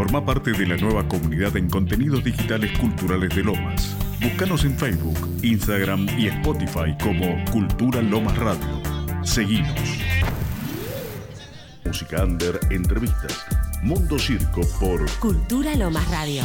Forma parte de la nueva comunidad en contenidos digitales culturales de Lomas. Búscanos en Facebook, Instagram y Spotify como Cultura Lomas Radio. Seguimos. Música Under, entrevistas. Mundo Circo por Cultura Lomas Radio.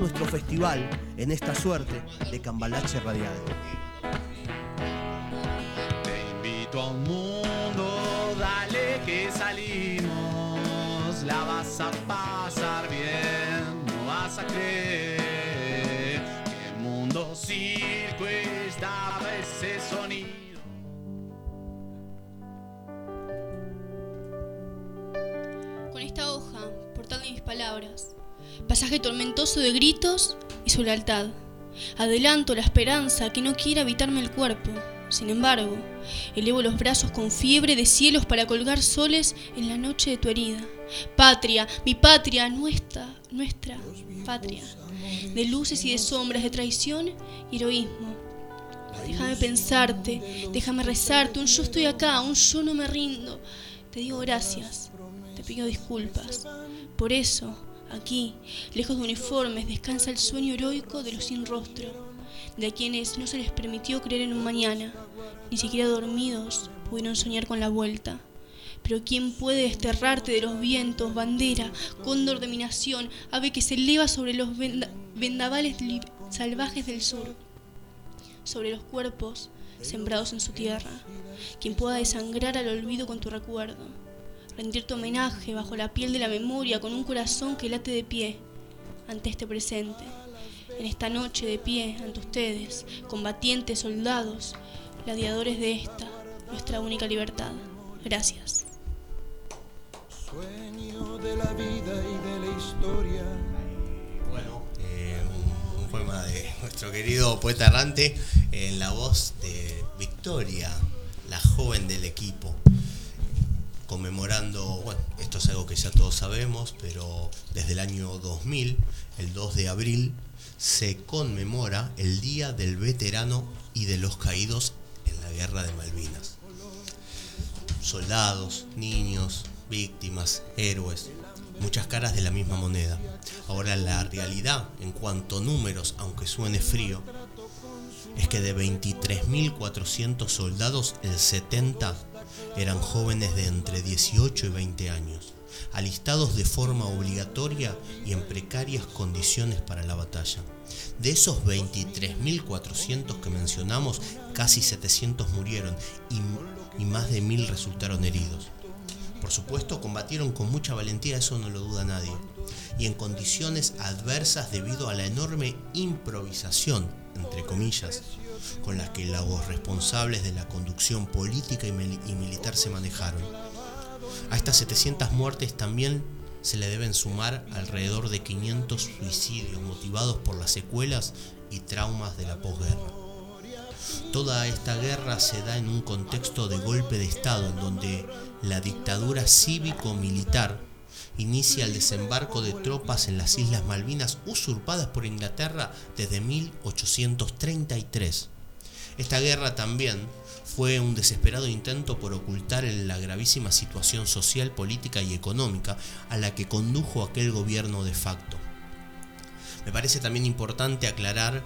nuestro festival en esta suerte de cambalache radial. Te invito a un mundo, dale que salimos. La vas a pasar bien, no vas a creer que el mundo circo estaba ese sonido. Con esta hoja, portal de mis palabras, pasaje tormentoso de gritos y su lealtad. Adelanto la esperanza que no quiere habitarme el cuerpo. Sin embargo, elevo los brazos con fiebre de cielos para colgar soles en la noche de tu herida. Patria, mi patria, nuestra, nuestra patria. De luces y de sombras, de traición y heroísmo. Déjame pensarte, déjame rezarte, un yo estoy acá, un yo no me rindo. Te digo gracias, te pido disculpas. Por eso, aquí, lejos de uniformes, descansa el sueño heroico de los sin rostro, de quienes no se les permitió creer en un mañana, ni siquiera dormidos pudieron soñar con la vuelta. Pero ¿quién puede desterrarte de los vientos, bandera, cóndor de mi nación, ave que se eleva sobre los venda- vendavales salvajes del sur? sobre los cuerpos sembrados en su tierra, quien pueda desangrar al olvido con tu recuerdo, rendir tu homenaje bajo la piel de la memoria con un corazón que late de pie ante este presente, en esta noche de pie ante ustedes, combatientes, soldados, gladiadores de esta, nuestra única libertad. Gracias. Sueño de la vida y de la historia. Bueno, eh, un, un poema de nuestro querido poeta errante en la voz de Victoria, la joven del equipo, conmemorando, bueno, esto es algo que ya todos sabemos, pero desde el año 2000, el 2 de abril, se conmemora el Día del Veterano y de los Caídos en la Guerra de Malvinas soldados, niños, víctimas, héroes, muchas caras de la misma moneda. Ahora la realidad en cuanto a números, aunque suene frío, es que de 23.400 soldados, el 70 eran jóvenes de entre 18 y 20 años, alistados de forma obligatoria y en precarias condiciones para la batalla. De esos 23.400 que mencionamos, casi 700 murieron y, más de 1.000 resultaron heridos. Por supuesto, combatieron con mucha valentía, eso no lo duda nadie, y en condiciones adversas debido a la enorme improvisación, entre comillas, con la que los responsables de la conducción política y militar se manejaron. A estas 700 muertes también se le deben sumar alrededor de 500 suicidios motivados por las secuelas y traumas de la posguerra. Toda esta guerra se da en un contexto de golpe de Estado en donde la dictadura cívico-militar inicia el desembarco de tropas en las Islas Malvinas usurpadas por Inglaterra desde 1833. Esta guerra también fue un desesperado intento por ocultar la gravísima situación social, política y económica a la que condujo aquel gobierno de facto. Me parece también importante aclarar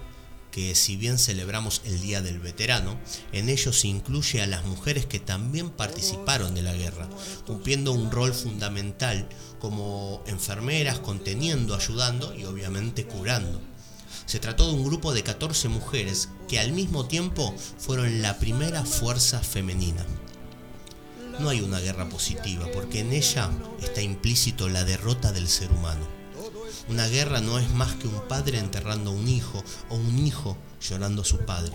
que si bien celebramos el Día del Veterano, en ello se incluye a las mujeres que también participaron de la guerra, cumpliendo un rol fundamental como enfermeras, conteniendo, ayudando y obviamente curando. Se trató de un grupo de 14 mujeres que al mismo tiempo fueron la primera fuerza femenina. No hay una guerra positiva porque en ella está implícito la derrota del ser humano. Una guerra no es más que un padre enterrando a un hijo o un hijo llorando a su padre.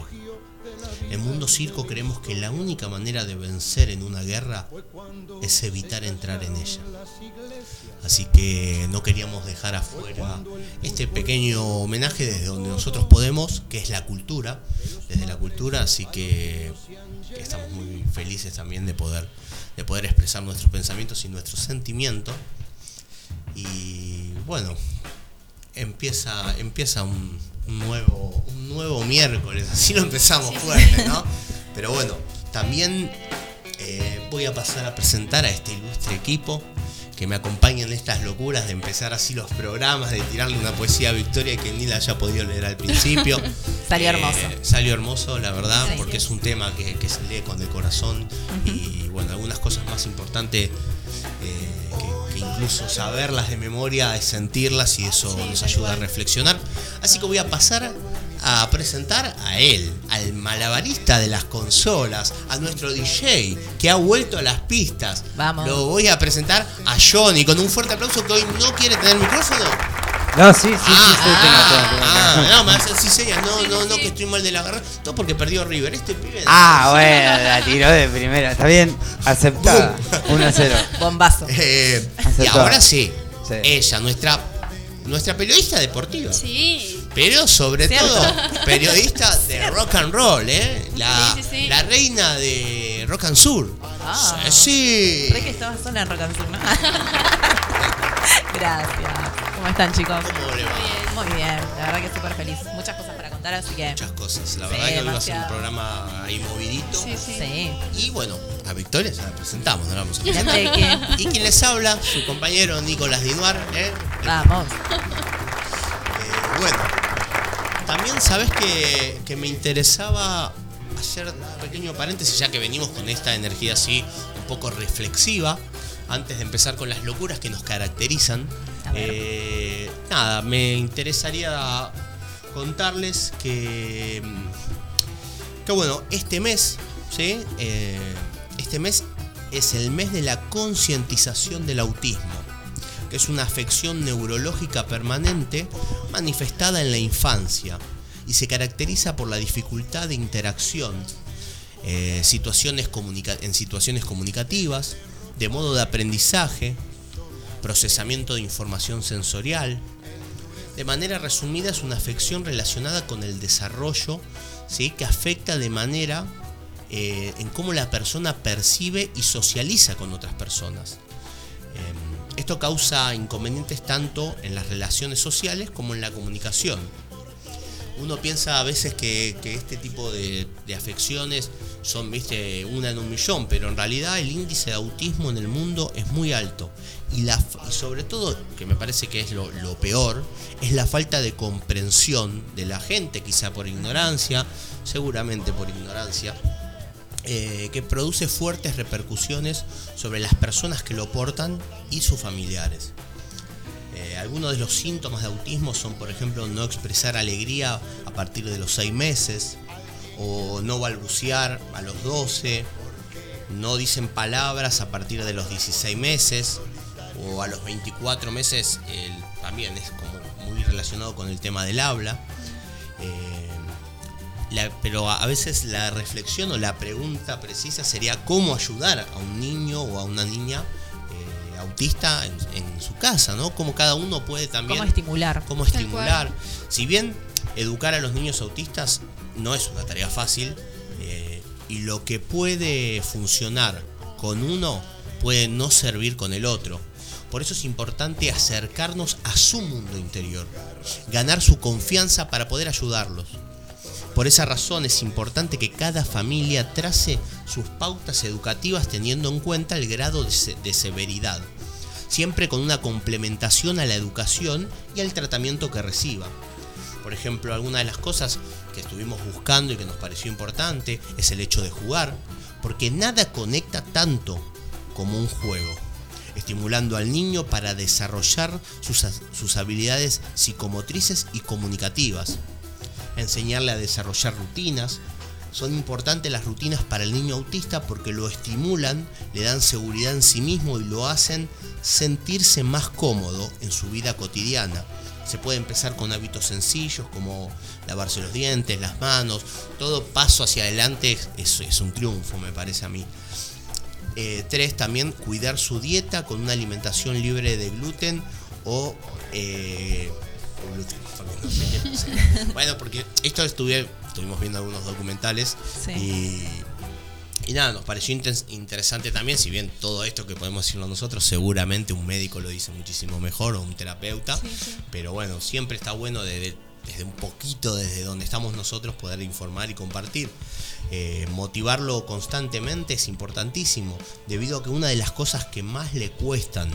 En Mundo Circo creemos que la única manera de vencer en una guerra es evitar entrar en ella. Así que no queríamos dejar afuera este pequeño homenaje desde donde nosotros podemos, que es la cultura, desde la cultura, así que, estamos muy felices también de poder, de poder expresar nuestros pensamientos y nuestros sentimientos. Y bueno, empieza, empieza un, nuevo, un nuevo miércoles, así lo empezamos fuerte, ¿no? Pero bueno, también eh, voy a pasar a presentar a este ilustre equipo que me acompaña en estas locuras de empezar así los programas, de tirarle una poesía a Victoria que ni la haya podido leer al principio. salió Eh, hermoso. Salió hermoso, la verdad, Sí. porque es un tema que, que se lee con el corazón y bueno, algunas cosas más importantes eh, incluso saberlas de memoria es sentirlas y eso nos ayuda a reflexionar. Así que voy a pasar a presentar a él, al malabarista de las consolas, a nuestro DJ que ha vuelto a las pistas. Vamos. Lo voy a presentar a Johnny con un fuerte aplauso que hoy no quiere tener micrófono. No, sí, sí, sí, Ah, sí, tengo, tengo, tengo. ah, no, me hace así seria, no, no, no, que estoy mal de la garganta. Todo porque perdió River. Este pibe. Ah, bueno, la tiró de primera. Está bien, aceptada. 1 a 0. Bombazo. Eh, y ahora sí, Sí. ella, nuestra, nuestra periodista deportiva. Sí. Pero sobre Cierto. todo, periodista de rock and roll, ¿eh? La, Sí, sí, sí. la reina de rock and sur. Ah. Sí. Re que estaba sola en Rock and Sur, ¿no? Gracias. ¿Cómo están, chicos? ¿Cómo le va? Muy bien, la verdad que súper feliz. Muchas cosas para contar, así que. Muchas cosas. La Sí, verdad que hoy va a ser un programa ahí movidito. Sí, sí. Sí. Y bueno, a Victoria ya la presentamos, no la vamos a presentar. Y quien les habla, su compañero Nicolás Dinuar, ¿eh? Vamos. Eh, bueno, también sabes que, que me interesaba hacer un pequeño paréntesis, ya que venimos con esta energía así un poco reflexiva, antes de empezar con las locuras que nos caracterizan. Eh, nada, me interesaría contarles que, que bueno, este mes. Eh, este mes es el mes de la concientización del autismo que es una afección neurológica permanente manifestada en la infancia y se caracteriza por la dificultad de interacción eh, situaciones en situaciones comunicativas, de modo de aprendizaje, procesamiento de información sensorial. De manera resumida es una afección relacionada con el desarrollo ¿sí? que afecta de manera eh, en cómo la persona percibe y socializa con otras personas. Eh, esto causa inconvenientes tanto en las relaciones sociales como en la comunicación. Uno piensa a veces que, este tipo de, afecciones son, viste, una en un millón, pero en realidad el índice de autismo en el mundo es muy alto. Y, sobre todo, que me parece que es lo, lo peor, es la falta de comprensión de la gente, quizá por ignorancia, seguramente por ignorancia, eh, que produce fuertes repercusiones sobre las personas que lo portan y sus familiares. Eh, algunos de los síntomas de autismo son, por ejemplo, no expresar alegría a partir de los 6 meses, o no balbucear a los 12, no dicen palabras a partir de los 16 meses, o a los 24 meses también es como muy relacionado con el tema del habla. Eh, pero a veces la reflexión o la pregunta precisa sería cómo ayudar a un niño o a una niña autista en, en su casa, ¿no? Cómo cada uno puede también Cómo estimular. cómo estimular. Si bien educar a los niños autistas no es una tarea fácil, eh, y lo que puede funcionar con uno puede no servir con el otro. Por eso es importante acercarnos a su mundo interior, ganar su confianza para poder ayudarlos. Por esa razón es importante que cada familia trace sus pautas educativas teniendo en cuenta el grado de, se- de severidad, siempre con una complementación a la educación y al tratamiento que reciba. Por ejemplo, alguna de las cosas que estuvimos buscando y que nos pareció importante es el hecho de jugar, porque nada conecta tanto como un juego, estimulando al niño para desarrollar sus habilidades psicomotrices y comunicativas, enseñarle a desarrollar rutinas. Son importantes las rutinas para el niño autista porque lo estimulan, le dan seguridad en sí mismo y lo hacen sentirse más cómodo en su vida cotidiana. Se puede empezar con hábitos sencillos como lavarse los dientes, las manos, todo paso hacia adelante es, es un triunfo me parece a mí. Eh, tres, también cuidar su dieta con una alimentación libre de gluten o eh, gluten, porque. Bueno, porque esto estuve, estuvimos viendo algunos documentales Sí. y, y nada, nos pareció interesante también, si bien todo esto que podemos decirlo nosotros, seguramente un médico lo dice muchísimo mejor o un terapeuta, pero bueno, siempre está bueno de- de- desde un poquito, desde donde estamos nosotros, poder informar y compartir. Eh, motivarlo constantemente es importantísimo, debido a que una de las cosas que más le cuestan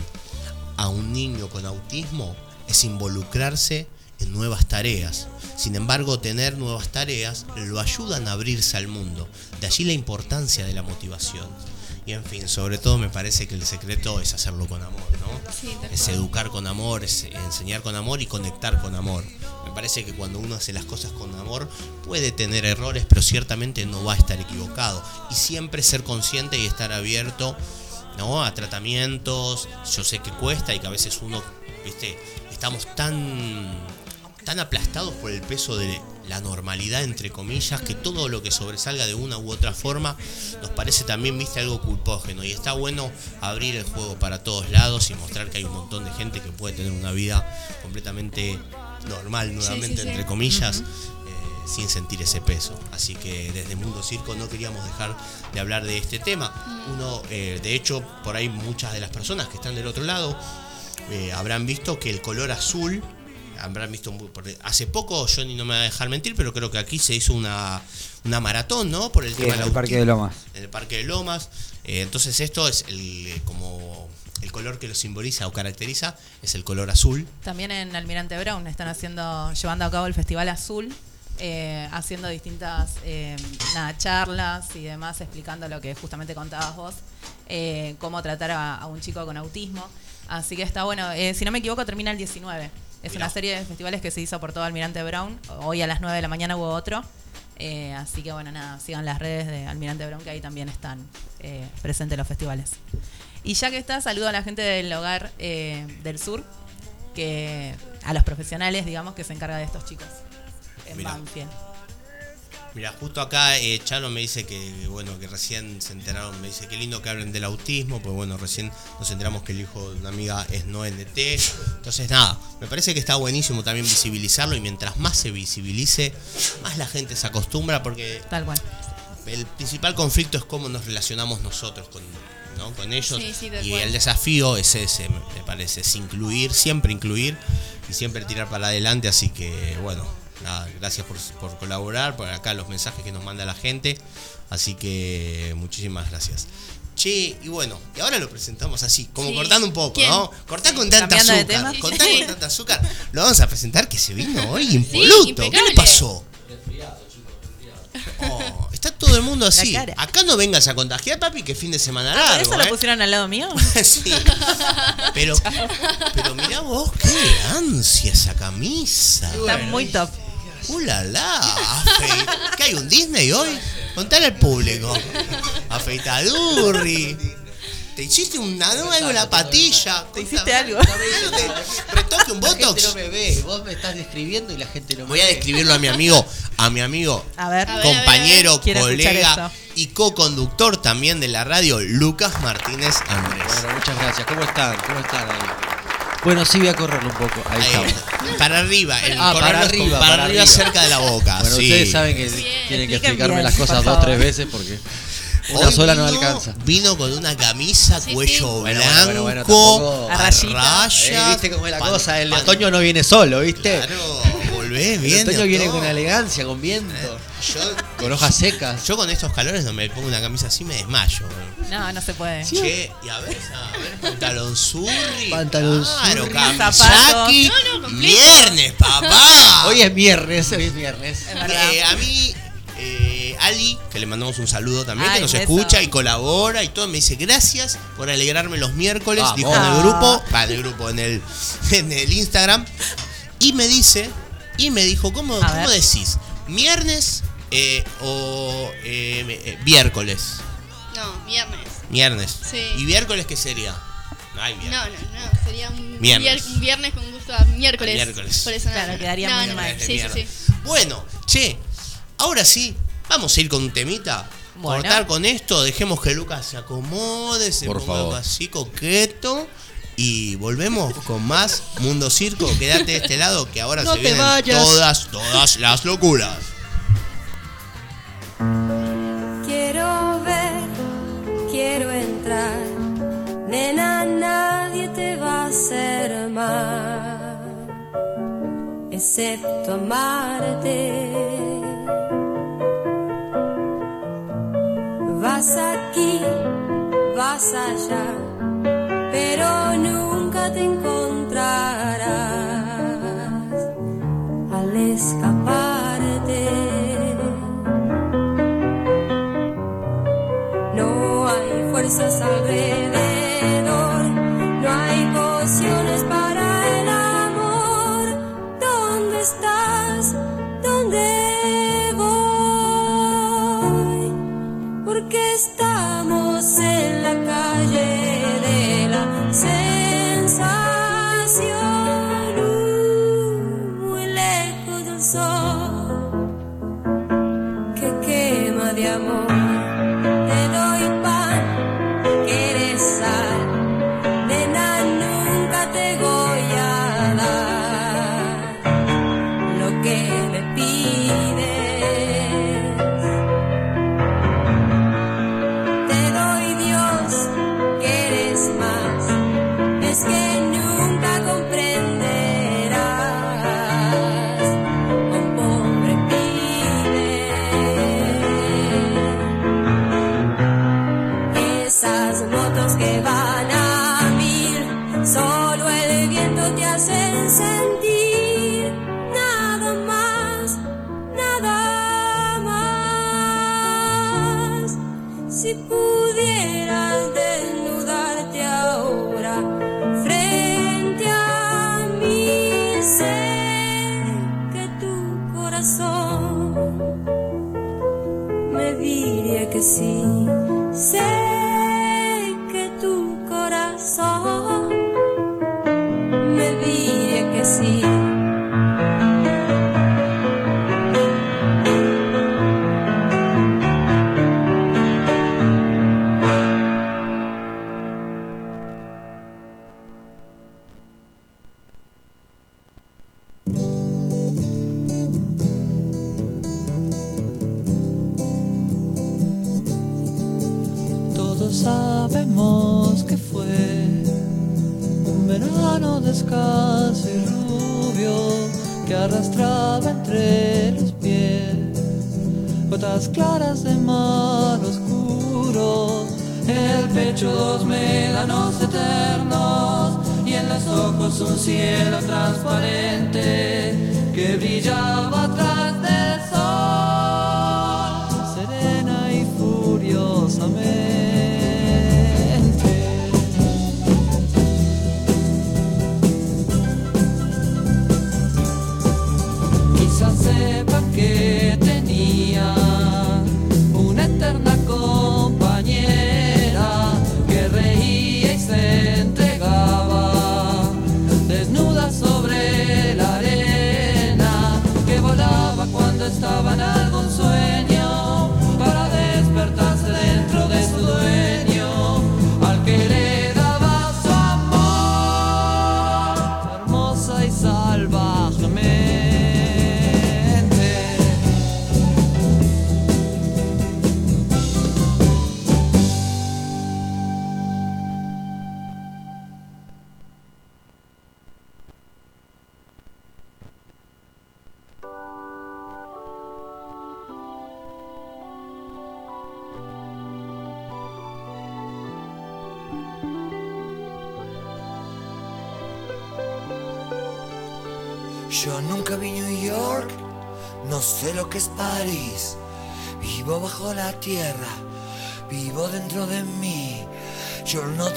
a un niño con autismo es involucrarse en nuevas tareas. Sin embargo, tener nuevas tareas lo ayudan a abrirse al mundo. De allí la importancia de la motivación. Y en fin, sobre todo me parece que el secreto es hacerlo con amor, ¿no? Sí, es educar con amor, es enseñar con amor y conectar con amor. Me parece que cuando uno hace las cosas con amor puede tener errores, pero ciertamente no va a estar equivocado. Y siempre ser consciente y estar abierto ¿no? a tratamientos. Yo sé que cuesta y que a veces uno, viste, estamos tan, tan aplastados por el peso de la normalidad, entre comillas, que todo lo que sobresalga de una u otra forma nos parece también, viste, algo culpógeno. Y está bueno abrir el juego para todos lados y mostrar que hay un montón de gente que puede tener una vida completamente normal, nuevamente, sí. entre comillas. eh, sin sentir ese peso. Así que desde Mundo Circo no queríamos dejar de hablar de este tema. Uno, eh, de hecho, por ahí muchas de las personas que están del otro lado eh, habrán visto que el color azul, habrán visto hace poco, Johnny no me va a dejar mentir, pero creo que aquí se hizo una, una maratón, ¿no? Por el Sí, tema en el Parque de Lomas. en el Parque de Lomas. Eh, entonces esto es el eh, como el color que lo simboliza o caracteriza es el color azul. También en Almirante Brown están haciendo, llevando a cabo el Festival Azul, eh, haciendo distintas eh, nada, charlas y demás, explicando lo que justamente contabas vos, eh, cómo tratar a, a un chico con autismo. Así que está bueno. Eh, si no me equivoco, termina el 19. Es Mirá. una serie de festivales que se hizo por todo Almirante Brown. Hoy a las 9 de la mañana hubo otro. Eh, así que bueno, nada, sigan las redes de Almirante Brown, que ahí también están eh, presentes los festivales. Y ya que está, saludo a la gente del hogar eh, del sur, que a los profesionales, digamos, que se encarga de estos chicos en. Banfield. Mira, justo acá eh, Chalo me dice que bueno que recién se enteraron, me dice que lindo que hablen del autismo, pues bueno, recién nos enteramos que el hijo de una amiga es no NT. Entonces nada, me parece que está buenísimo también visibilizarlo y mientras más se visibilice, más la gente se acostumbra porque Tal cual. el principal conflicto es cómo nos relacionamos nosotros con, ¿no? con ellos. Sí, sí, y cual. el desafío es ese, me parece, es incluir, siempre incluir y siempre tirar para adelante. Así que, bueno, nada, gracias por, por colaborar, por acá los mensajes que nos manda la gente. Así que muchísimas gracias. Che, y bueno, y ahora lo presentamos así, como Sí. cortando un poco, ¿Quién? ¿no? Cortá con tanta Cambiando azúcar, cortá Sí. con tanta azúcar. Lo vamos a presentar que se vino hoy impoluto. ¿Qué le pasó? Oh, está todo el mundo así. Acá no vengas a contagiar, papi, que fin de semana Ah, ¿Por largo. eso lo ¿eh? pusieron al lado mío? sí. Pero, pero mirá vos, qué ansia esa camisa. Está muy top. ¡Uh, la, la! ¿Qué hay, un Disney hoy? Contale al público. Afeitadurri. Te hiciste una no, algo en la patilla. ¿Te hiciste algo? Retoque un La gente botox. no me ve, vos me estás describiendo y la gente no me Voy a describirlo a mi amigo, a mi amigo, A ver. A ver, a ver, compañero, a ver. Colega y co-conductor también de la radio, Lucas Martínez Andrés. Bueno, muchas gracias. ¿Cómo están? ¿Cómo están ahí? Bueno, sí voy a correrlo un poco. Ahí Ahí, estamos. para arriba, el Ah, para arriba, con- para para arriba arriba. cerca de la boca. Bueno, sí. ustedes saben que Bien. tienen que explicarme bien, las cosas dos o tres veces porque una Hoy sola no alcanza. Vino con una camisa Sí, cuello sí. Blanco, bueno, bueno, tampoco- A a rayita. rayas, Eh, ¿Viste cómo es la pan- cosa? El pan- otoño no viene solo, ¿viste? Claro, volvés El bien. de otoño viene con elegancia, con viento, Yo, con hojas secas. yo con estos calores no me pongo una camisa así me desmayo. bro. No, no se puede. Che, y a ver, a ver, pantalón surri. Pantalón claro, surri. Kamisaki. No, no, completo. Viernes, papá. Hoy es viernes, hoy es viernes. Es verdad. Eh, a mí, eh, Ali, que le mandamos un saludo también, Ay, que nos beso. escucha y colabora y todo, me dice gracias por alegrarme los miércoles, Vamos. dijo en el Ah. grupo, va, en el grupo, en el, en el Instagram, y me dice, y me dijo, ¿cómo, cómo decís? ¿Viernes eh, o eh, eh, miércoles? No, viernes. Viernes. Sí. ¿Y miércoles qué sería? No hay No, viernes. no, no. Sería un Viernes. vier- un viernes con gusto a miércoles. Miércoles. Por eso no. Claro, quedaría no, muy no, mal. Viernes de Sí, sí, mierda. sí. Bueno, che, ahora sí, vamos a ir con un temita. Bueno. Cortar con esto, dejemos que Lucas se acomode, se Por ponga favor. así coqueto. Y volvemos con más Mundo Circo. Quédate de este lado que ahora No se vienen vayas. todas, todas las locuras. Quiero ver, quiero entrar. Nena, nadie te va a hacer mal, excepto amarte. Vas aquí, vas allá, pero nunca te encontrarás al escaparte. No hay fuerzas alrededor,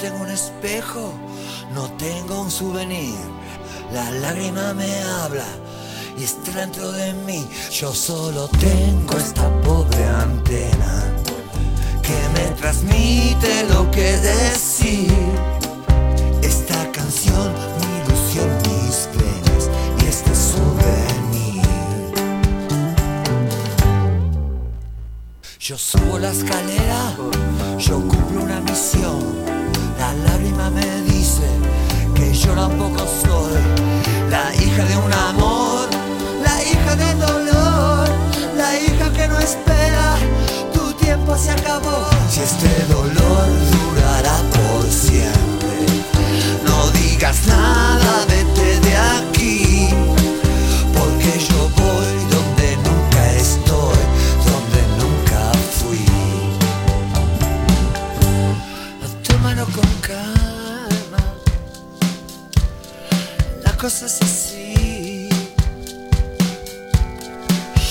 tengo un espejo, no tengo un souvenir. La lágrima me habla y está dentro de mí. Yo solo tengo esta la cosa es así.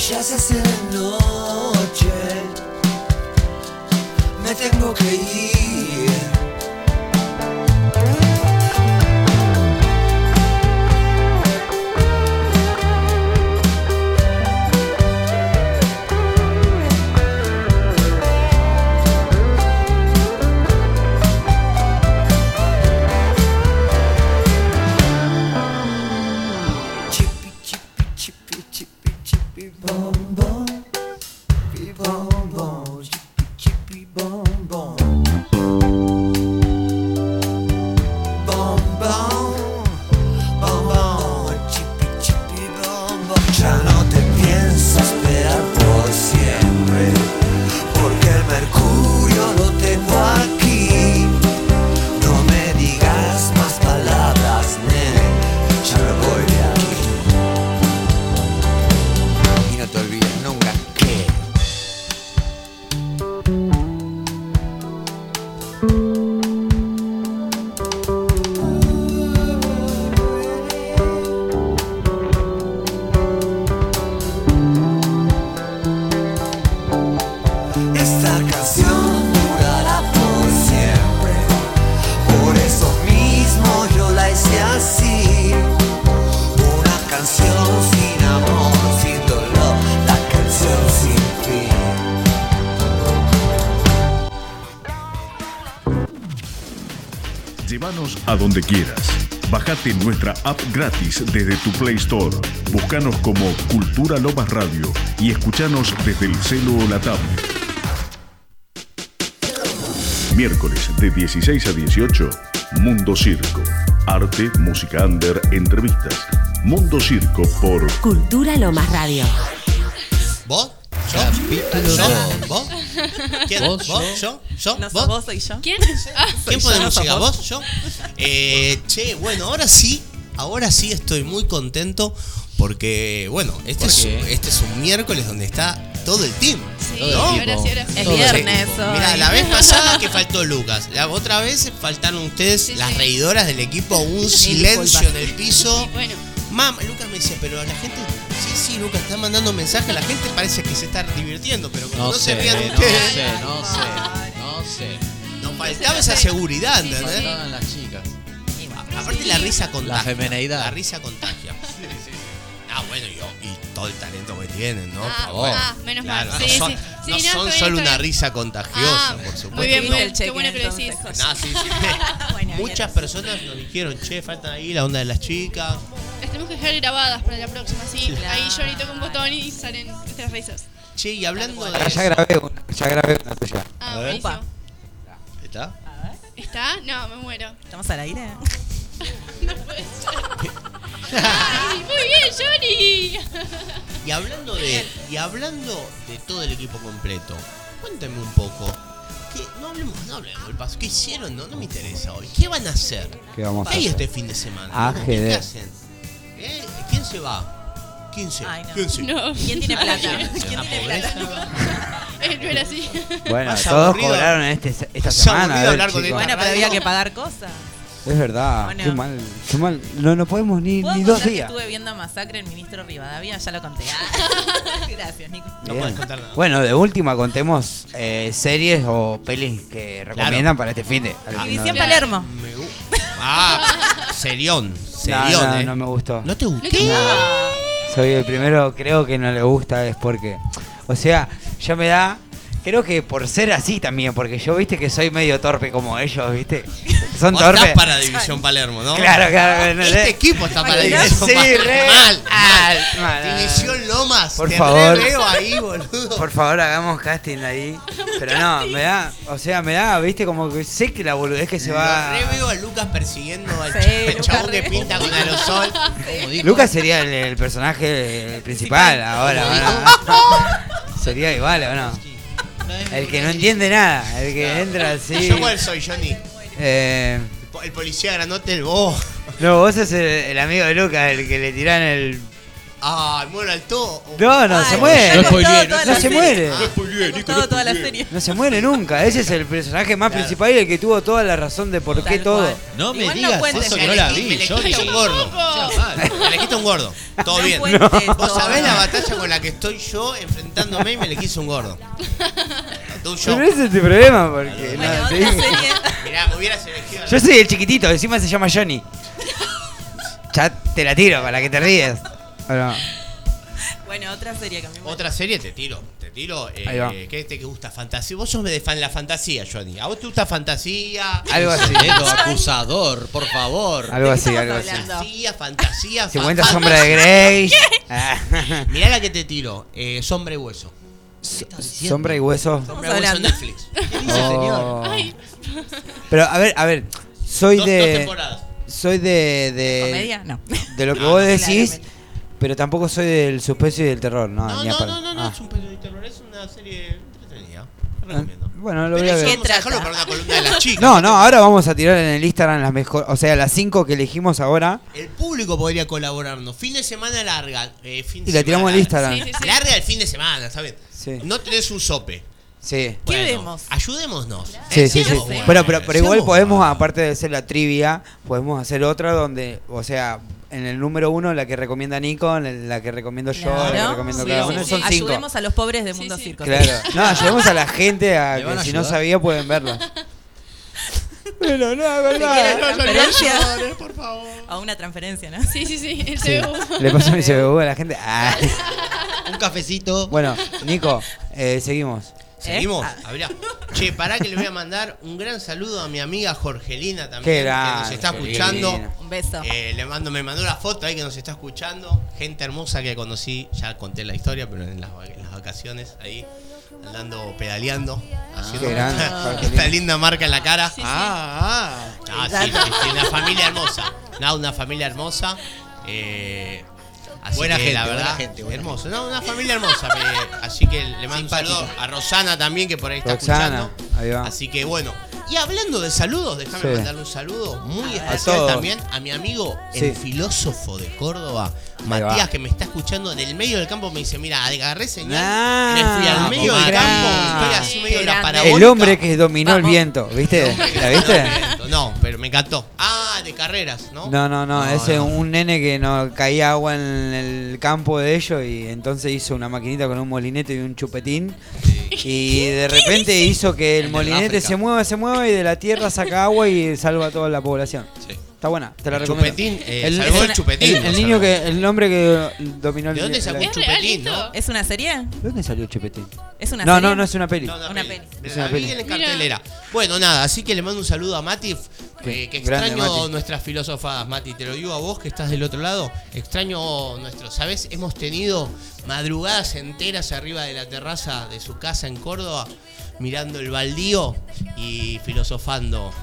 Ya se hace de noche, me tengo que ir. Donde quieras. Bájate nuestra app gratis desde tu Play Store. Búscanos como Cultura Lomas Radio y escuchanos desde el celo o la tablet. Miércoles de 16 a 18, Mundo Circo. Arte, música under, entrevistas. Mundo Circo por Cultura Lomas Radio. ¿Vos? ¿Yo? Capítulo ¿Yo? dos. ¿Vos? ¿Quién? Vos, ¿Vos? yo. ¿Yo? ¿Yo? No ¿Vos? vos, soy yo. ¿Quién? ¿Quién música? sos ¿Vos? ¿Yo? Eh, che, bueno, ahora sí, ahora sí estoy muy contento porque, bueno, este, ¿Por es, qué? un- este es un miércoles donde está todo el team. Sí, ¿no? ahora sí, ahora sí. Es viernes. Mira, la vez pasada que faltó Lucas, la otra vez faltaron ustedes, Sí, las sí. reidoras del equipo, un silencio en el piso. Bueno, Mamá, Lucas me dice, pero la gente, sí, sí, Lucas está mandando mensajes, la gente parece que se está divirtiendo, pero como No, no, sé, se rían no ustedes, sé, no sé, no sé. nos faltaba esa seguridad, Sí, sí, Aparte la risa contagia. femeneidad. La risa contagia. Ah, bueno, y, y todo el talento que tienen, ¿no? Ah, Por favor. ah, menos mal. Claro, Sí, no son, sí. Sí, no no, son solo una bien. risa contagiosa, Ah, por supuesto. muy bien, muy el cheque, qué bueno que lo decís. No, sí, sí. Bueno, Muchas personas nos dijeron, che, faltan ahí la onda de las chicas. Las tenemos que dejar grabadas para la próxima, sí. Claro. Ahí yo ni toco un botón y salen nuestras risas. Che, y hablando de. ya grabé una, ya grabé una tuya. Ah, A ver. ¿Está? ¿Está? No, me muero. ¿Estamos al aire? No puede ser. Ay, muy bien, Johnny. Y hablando de. Y hablando de todo el equipo completo, cuéntame un poco. ¿qué- no hablemos, no hablemos del paso. ¿Qué hicieron? No, no me interesa hoy. ¿Qué van a hacer? ¿Qué vamos a ¿Qué hay hacer? este fin de semana? AGD. ¿Qué hacen? ¿Eh? ¿Quién se va? ¿Quién se? Ay, no. ¿Quién se? No. ¿Quién tiene plata? ¿Quién tiene plata? Eh, no era así. Bueno, todos aburrido. cobraron este, esta semana. aburrido a ver, hablar con chicos. esta Bueno, pero había que pagar cosas. Es verdad, Bueno. qué mal, qué mal. No, no podemos ni, ¿Puedo ni dos contar que días. estuve viendo Masacre en Ministro Rivadavia? Ya lo conté. Ah. Gracias, Nico. Bien. Bueno, de última contemos eh, series o pelis que recomiendan para este fin de. División Palermo. Ah, serión. No, Serión, no, eh. no me gustó. ¿No te gustó? Soy el primero, creo que no le gusta, es porque. O sea, ya me da. Creo que por ser así también, porque yo viste que soy medio torpe como ellos, viste. Son Vos torpes. estás para División Palermo, ¿no? Claro, claro. no, Este no. equipo está para Sí, División Palermo. re- Mal, mal, mal. mal. División Lomas. Por te favor. re veo ahí, boludo. Por favor, hagamos casting ahí. Pero no, me da, o sea, me da, viste, como que sé que la boludez que se va. Lo re veo a Lucas persiguiendo al Sí, chabón que pinta con aerosol. Lucas sería el, el personaje principal ahora. ahora. Sería igual, ¿o no? El que no entiende nada, el que entra así. ¿Yo cuál soy, Johnny? Eh, El po- El policía granote, el vos. no, vos sos el, el amigo de Lucas, el que le tiran el. Ah, muero al todo. No, no, Ay, se muere. toda No la se muere. Toda la serie. No se muere nunca. Ese es el personaje más principal y el que tuvo toda la razón de por qué Tal todo. cual. No me Igual no digas cuentes eso que no la Me vi, elegiste Johnny. un gordo. Sea mal. Me elegiste un gordo. Todo No bien. cuentes Vos todo. sabés la batalla con la que estoy yo enfrentándome y me elegís un gordo. Lo tuyo. Pero ese es tu problema, porque. Bueno, no, otra serie. Mirá, me hubieras elegido. Yo soy el chiquitito, encima se llama Johnny. Ya te la tiro para que te ríes. Bueno, Bueno, otra serie que a mí me Otra serie te tiro. Te tiro. Eh, Ahí va. ¿Qué te gusta? Fantasía. Vos sos de fan la fantasía, Johnny. ¿A vos te gusta fantasía? algo así. Dedo acusador, por favor. Algo así, algo así. Fantasía, fantasía. 50 fan- sombras de Grey. Ah. Mirá la que te tiro. Eh, Sombra y hueso. Sombra y hueso. Sombra y hueso en hablando. Netflix. Oh. Pero a ver, a ver. Soy Dos- dos de. temporadas. Soy de. de ¿Comedia? No. De lo que No, vos no, decís. claramente. Pero tampoco soy del suspenso y del terror, no, No, no, no, no, no, Ah. es un pedo de terror, es una serie entretenida. Te recomiendo. Bueno, lo Pero voy a ver. vamos a dejarlo para una columna de las chicas. No, no, ahora vamos a tirar en el Instagram las mejores. O sea, las 5 que elegimos ahora. El público podría colaborarnos. Fin de semana larga. eh, fin de Y la tiramos semana al Instagram. Sí, sí, sí. Larga el fin de semana, ¿sabes? Sí. No tenés un sope. Sí. ¿Qué Bueno, vemos? Ayudémonos. Sí, sí, sí. Buenos, Pero, pero, pero igual podemos, aparte de hacer la trivia, podemos hacer otra donde, o sea, en el número uno la que recomienda Nico, en la que recomiendo yo, la que Claro. recomiendo Sí, cada sí, uno, sí. son cinco. Ayudemos a los pobres de Mundo sí. Circo. Claro. No, ayudemos a la gente a ¿Le van que a si no ayudar? sabía pueden verla. Pero no, es ¿Quieren verdad. transferencia? por favor. A una transferencia, ¿no? Sí, sí, sí, el Sí. CBU. Le pasó mi CBU a la gente. Ah. Un cafecito. Bueno, Nico, eh, seguimos. ¿Seguimos? ¿Eh? Habría. Che, pará que le voy a mandar un gran saludo a mi amiga Jorgelina Qué también, que nos está Jorgelina. escuchando. Un beso. Eh, le mando, me mandó una foto ahí que nos está escuchando. Gente hermosa que conocí, ya conté la historia, pero en las, va- en las vacaciones ahí, andando pedaleando, haciendo Qué grande, esta, linda marca en la cara. Sí, sí. Ah, ah. sí, sí, sí, una familia hermosa. No, una familia hermosa. Eh, así Buena que, gente, la buena verdad, gente, buena hermoso. No, una familia hermosa. así que le mando un saludo a Rosana también, que por ahí está Roxana, escuchando. ahí va. Así que bueno. Y hablando de saludos, déjame Sí. mandarle un saludo muy especial todos. también a mi amigo, Sí. el filósofo de Córdoba, va. Matías, que me está escuchando del medio del campo. Me dice: Mira, agarré señal. Ah, me fui al medio del qué campo. Estoy así medio Qué la parabólica. El hombre que dominó el Vamos. viento, ¿viste? ¿La viste? No, pero me encantó. Ah, de carreras, ¿no? No, no, no, No, ese no. un nene que no caía agua en el campo de ellos y entonces hizo una maquinita con un molinete y un chupetín y de repente hizo que el molinete se mueva, se mueva y de la tierra saca agua y salva a toda la población. Sí. Está buena, te la El recomiendo. chupetín, eh, el, salvó el- chupetín, el- el lo niño salvó. que el hombre que dominó el ¿De dónde sacó el- un ¿Es real chupetín, no? ¿Es una serie? ¿De dónde salió el chupetín? ¿Es una No, serie? no, no es una peli. No, una, Una peli. peli. Es La una vi peli. en cartelera. Bueno, nada, así que le mando un saludo a Mati. Eh, que grande, extraño Mati. nuestras filósofas, Mati. Te lo digo a vos que estás del otro lado. Extraño nuestro. ¿Sabes? Hemos tenido madrugadas enteras arriba de la terraza de su casa en Córdoba, mirando el baldío y filosofando.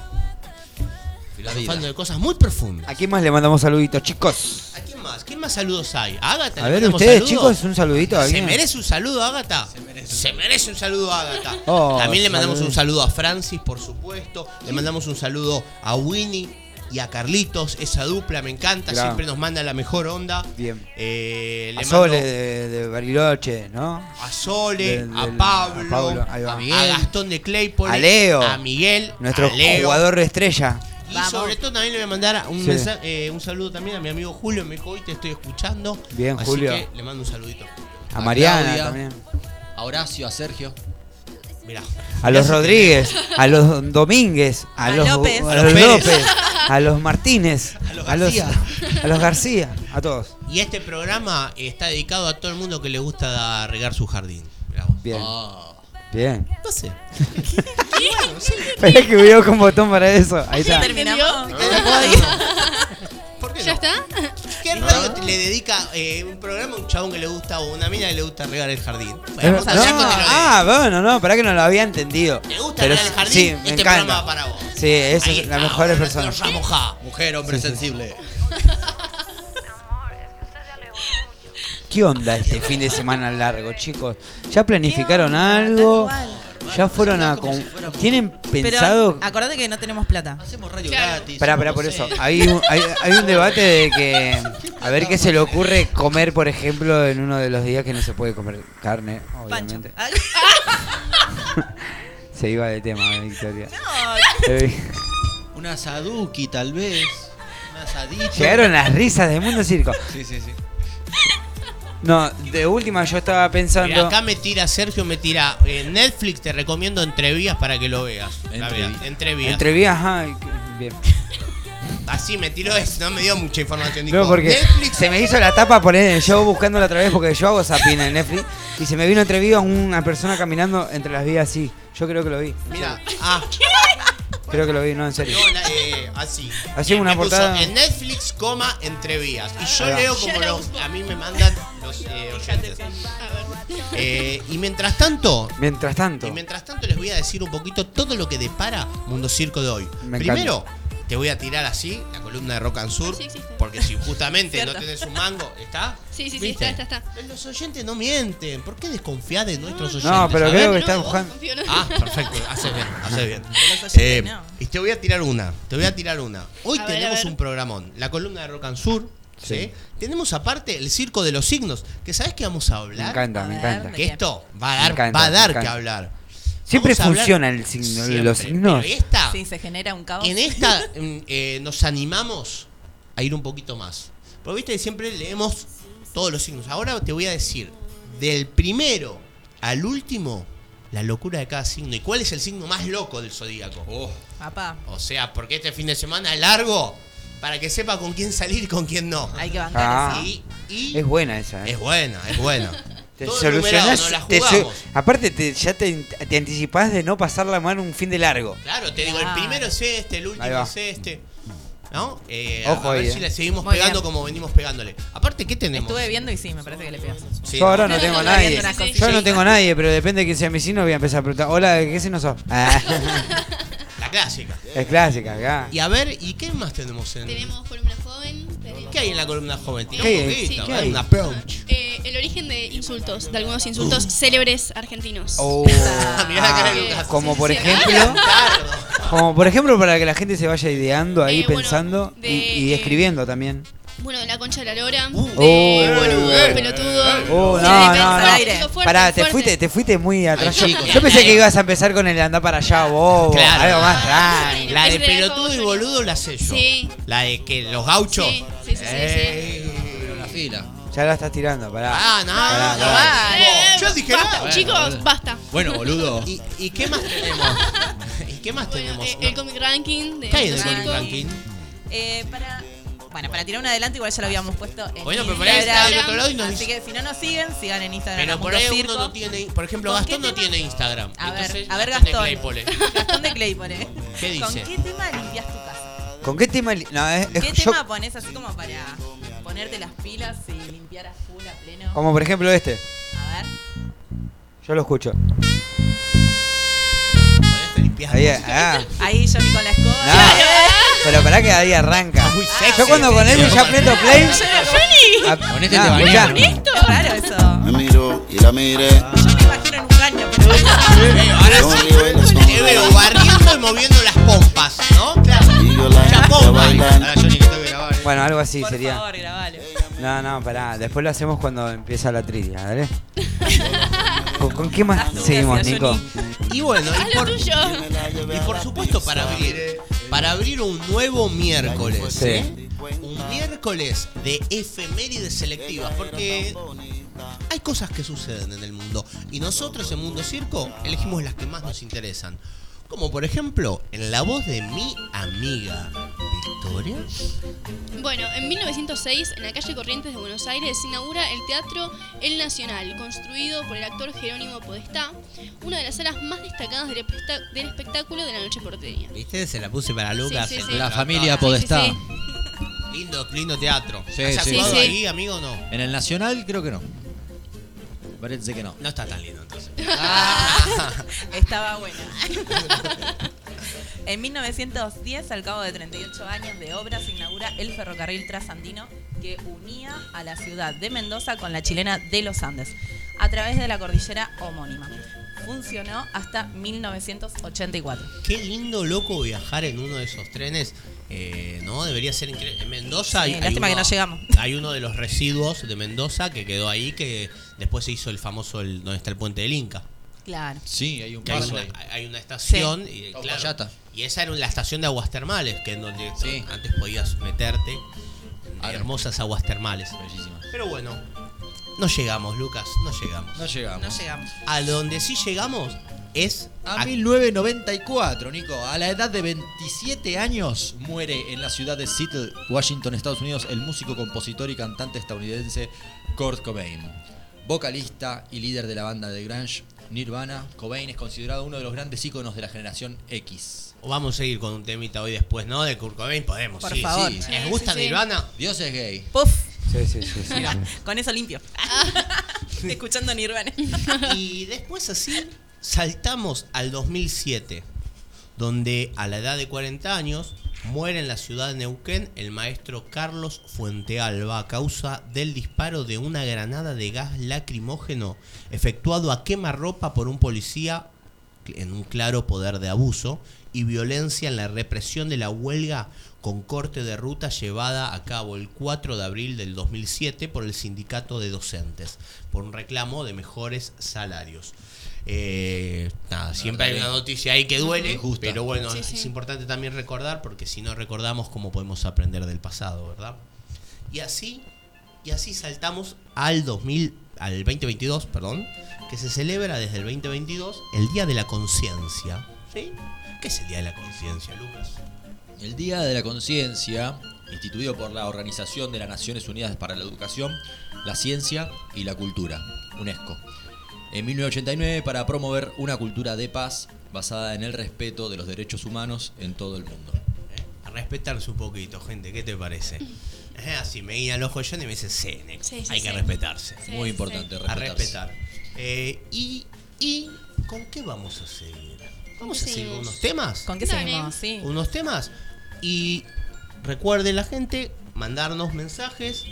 Filosofando de cosas muy profundas. ¿A quién más le mandamos saluditos, chicos? ¿A quién más? ¿Quién más saludos hay? ¿A Ágata? A le ver, mandamos ustedes, saludos? chicos, un saludito a ¿Se alguien. merece un saludo, Ágata? Se merece, un saludo, Ágata. Oh, También le mandamos salud. un saludo a Francis, por supuesto. Le mandamos un saludo a Winnie y a Carlitos. Esa dupla me encanta. Claro. Siempre nos manda la mejor onda. Bien. Eh, le A mando Sole de, de Bariloche, ¿no? a Sole, Del- a, del- Pablo, a Pablo, ahí va. a Gastón de Claypole, A Leo. a Miguel, Nuestro a Leo. jugador estrella. Y Vamos. sobre todo también le voy a mandar un, Sí. mensa- eh, un saludo también a mi amigo Julio. Me dijo, hoy te estoy escuchando. Bien, Así Julio. que le mando un saludito. A Mariana Claudia, también. A Horacio, a Sergio. Mirá. A los Rodríguez, a los Domínguez, a, A los, López. a A los. López, a los Martínez, A los a los, García. a los García, a todos. Y este programa está dedicado a todo el mundo que le gusta regar su jardín. Mirá vos. Bien, Ah, bien. No sé. Espera que veo con botón para eso. Ahí está. ¿Terminamos? ¿Por qué ¿Ya no? está? ¿Qué radio te- le dedica eh, un programa a un chabón que le gusta o una mina que le gusta regar el jardín? Bueno, No, con el- ah, bueno, no, para que no lo había entendido. ¿Te gusta Pero regar el jardín? sí, me este encanta. programa va para vos. Sí, esa Ahí es la está, mejor ahora persona. nos vamos a- mujer, hombre sensible. ¿Qué onda este fin de semana largo, chicos? ¿Ya planificaron algo? ¿Ya fueron a... con- ¿Tienen pensado...? Pero acordate que no tenemos plata. Hacemos radio Claro. gratis. Espera, espera, por eso. Hay un, hay, hay un debate de que. A ver qué se le ocurre comer, por ejemplo, en uno de los días que no se puede comer carne, obviamente. Se iba de tema, Victoria. no, Eh, Una asaduki, tal vez. Un asadito. Llegaron las risas de Mundo Circo. Sí, sí, sí. No, de última yo estaba Mira, pensando. acá me tira Sergio, me tira eh, Netflix, te recomiendo Entrevías para que lo veas. Entrevías. Entre vías, ajá. Bien. Así me tiró eso, no me dio mucha información. No, Dijo, porque Netflix, se me hizo la tapa poner yo buscándola otra vez porque yo hago zapping en Netflix y se me vino entre vías una persona caminando entre las vías así. Yo creo que lo vi. mira, ah, Creo que lo vi, no, en serio. no, eh, así. Así Me una puso portada. En Netflix, coma, Entrevías. Y yo leo como los, a mí me mandan los eh, oyentes. Eh, y mientras tanto, Mientras tanto. Y mientras tanto les voy a decir un poquito todo lo que depara Mundo Circo de hoy. Me Primero, te voy a tirar así la columna de Rock and Sur, Sí, porque si justamente no tenés un mango, ¿está? Sí, sí, sí, ¿Viste? está, está, está. Los oyentes no mienten. ¿Por qué desconfiás de nuestros oyentes? No, pero creo ver. que están buscando. Ah, perfecto, haces bien, haces bien. Eh, y te voy a tirar una, te voy a tirar una. Hoy A tenemos ver. un programón, la columna de Rock and Sur, ¿sí? Sí. Tenemos aparte el circo de los signos, que sabes que vamos a Me hablar. encanta, A me encanta. Que esto va a Me dar, encanta, va a me dar que encanta. hablar. Siempre funciona el signo, Siempre, los signos. Pero esta, Sí, se genera un caos. en esta eh, nos animamos a ir un poquito más. Porque viste que siempre leemos todos los signos. Ahora te voy a decir, del primero al último, la locura de cada signo. ¿Y cuál es el signo más loco del zodíaco? Oh, Papá, O sea, porque este fin de semana es largo, para que sepa con quién salir y con quién no. hay que bancar Ah. así. Y, y Es buena esa. ¿eh? es buena, es buena. Te Todo solucionás. numerado, aparte, te- ya te, te anticipás de no pasar la mano un fin de largo. Claro, te digo, el primero es este, el último es este. ¿No? Eh, Ojo a, ver ahí, si eh. le seguimos Muy pegando bien. como venimos pegándole. Aparte, ¿qué tenemos? Estuve viendo y sí, me parece que le pegas. Sí, Yo ahora ¿no? no tengo a nadie. Sí, sí, Yo no tengo a nadie, pero depende de quién sea mi signo, voy a empezar a preguntar. Hola, ¿de qué signo sos? Ah, La clásica. es clásica acá. Y a ver, ¿y qué más tenemos en Tenemos columna joven. tenemos- ¿Qué hay en la columna joven? Tira ¿Qué un hay? poquito, Sí. a ver, ¿Qué hay? un approach. Eh, el origen de insultos, de algunos insultos célebres argentinos. Oh, Ah, mirá la cara de Ah, Lucas. como por Sí, sí. ejemplo, Ricardo. como por ejemplo para que la gente se vaya ideando ahí Eh, bueno, pensando y, de- y escribiendo también. Bueno, la concha de la lora, Uh. de Oh. boludo, Eh, pelotudo. Oh, Sí, no, defensa no, no. fuerte, Pará, te fuerte. fuiste, te fuiste muy atrás. Ay, Yo, chicos. yo pensé que ibas a empezar con el de andar para allá, bobo. Claro. Algo más tranqui. La de Ese de pelotudo y boludo la sé yo. Sí. La de que los gauchos. Sí, sí, sí, sí, Ey. la fila. Ya la estás tirando, pará. Ah, no, Pará, no, pará. no. Eh, Yo dije basta, nada. Chicos, basta. Bueno, boludo. ¿Y, y qué más tenemos? ¿Y qué más Bueno, tenemos? eh, el comic ranking de ¿Qué hay en el. Comic Ranking? Eh, para, bueno, para tirar un adelante, igual ya lo habíamos puesto en Bueno, pero por ahí está del otro lado y nos Así dice- que si no nos siguen, sigan en Instagram. Pero por ahí uno no tiene. Por ejemplo, ¿Con Gastón no tema? tiene Instagram. A ver, Entonces, a ver, Gastón. Claypole. Gastón de Claypole. ¿Qué ¿Con dice? qué tema limpias tu casa? ¿Con qué tema? li- No, es, es- ¿Qué yo- tema pones así como para ponerte las pilas y limpiar a full, a pleno? como por ejemplo este. A ver. Yo lo escucho. Con Ahí, ah. Ahí Johnny con la escoba. No, pero pará que ahí arranca. Muy sexy. Yo cuando con él ya aprieto play. ah, Con este no, te escuchá. bañamos. Qué raro eso. Me miró y la miré. Yo me imagino en un caño, pero ahora sí, te veo barriendo y moviendo las pompas, ¿no? Claro. Y yo la. Ahora Johnny que tengo que. Bueno, algo así por sería. favor, grabalo. No, no, pará. Después lo hacemos cuando empieza la trivia, ¿dale? ¿Con, con qué más seguimos, Nico? Y bueno, y por, y por supuesto para abrir para abrir un nuevo miércoles. Sí. ¿eh? Un miércoles de efemérides selectivas, porque hay cosas que suceden en el mundo y nosotros en Mundo Circo elegimos las que más nos interesan. Como por ejemplo, en la voz de mi amiga Victoria. Bueno, en 1906, en la calle Corrientes de Buenos Aires, se inaugura el Teatro El Nacional, construido por el actor Jerónimo Podestá, una de las salas más destacadas del, espectá- del espectáculo de la noche porteña. ¿Viste? Se la puse para Lucas. Sí, sí, el sí. La familia Podestá. Sí, Lindo, lindo teatro. Sí, ¿Has sí, actuado sí. ahí, amigo, o no? En el Nacional creo que no. Parece que no. No está tan lindo entonces. Estaba buena. en 1910, al cabo de 38 años de obra, se inaugura el ferrocarril trasandino que unía a la ciudad de Mendoza con la chilena de los Andes a través de la cordillera homónima. Funcionó hasta 1984. Qué lindo, loco, viajar en uno de esos trenes. Eh, ¿No? Debería ser increíble. En Mendoza Sí, hay, hay lástima que uno, no llegamos. hay uno de los residuos de Mendoza que quedó ahí, que después se hizo el famoso, el, donde está el puente del Inca. Claro. Sí, hay un Que hay, paso una, ahí. hay una estación Sí. y, claro, esa era la estación de aguas termales, que en donde Sí. antes podías meterte en hermosas aguas termales. Bellísima. Pero bueno, no llegamos, Lucas, no llegamos. No llegamos. No llegamos. A donde sí llegamos es A 1994, Nico, a la edad de 27 años, muere en la ciudad de Seattle, Washington, Estados Unidos, el músico, compositor y cantante estadounidense Kurt Cobain. Vocalista y líder de la banda de grunge Nirvana, Cobain es considerado uno de los grandes íconos de la generación X. Vamos a seguir con un temita hoy después, ¿no? De Kurt Cobain, podemos. Por sí, favor. sí. ¿Les gusta sí, sí. Nirvana? Dios es gay. Puf. Sí, sí, sí. sí, Mira, sí. con eso limpio. Escuchando Nirvana. Y después así saltamos al 2007, donde a la edad de 40 años muere en la ciudad de Neuquén el maestro Carlos Fuentealba a causa del disparo de una granada de gas lacrimógeno efectuado a quemarropa por un policía en un claro poder de abuso y violencia en la represión de la huelga con corte de ruta llevada a cabo el 4 de abril del 2007 por el sindicato de docentes, por un reclamo de mejores salarios. Eh, nada, siempre hay una noticia ahí que duele, Injusta. pero bueno, Sí, sí. es importante también recordar porque si no recordamos cómo podemos aprender del pasado, ¿verdad? Y así, y así saltamos al 2000, al 2022, perdón, que se celebra desde el 2022 el Día de la Conciencia. ¿Sí? ¿Qué es el Día de la Conciencia, Lucas? El Día de la Conciencia, instituido por la Organización de las Naciones Unidas para la Educación, la Ciencia y la Cultura, UNESCO. En 1989 para promover una cultura de paz basada en el respeto de los derechos humanos en todo el mundo. A respetarse un poquito, gente, ¿qué te parece? Eh, Así me guía el ojo y me dice, sí, hay que sí. respetarse. Sí, Muy sí, importante A respetarse. respetar. Eh, y, ¿Y con qué vamos a seguir? Vamos a qué seguir con unos temas. ¿Con qué seguimos? Sí. unos temas. Y recuerde la gente mandarnos mensajes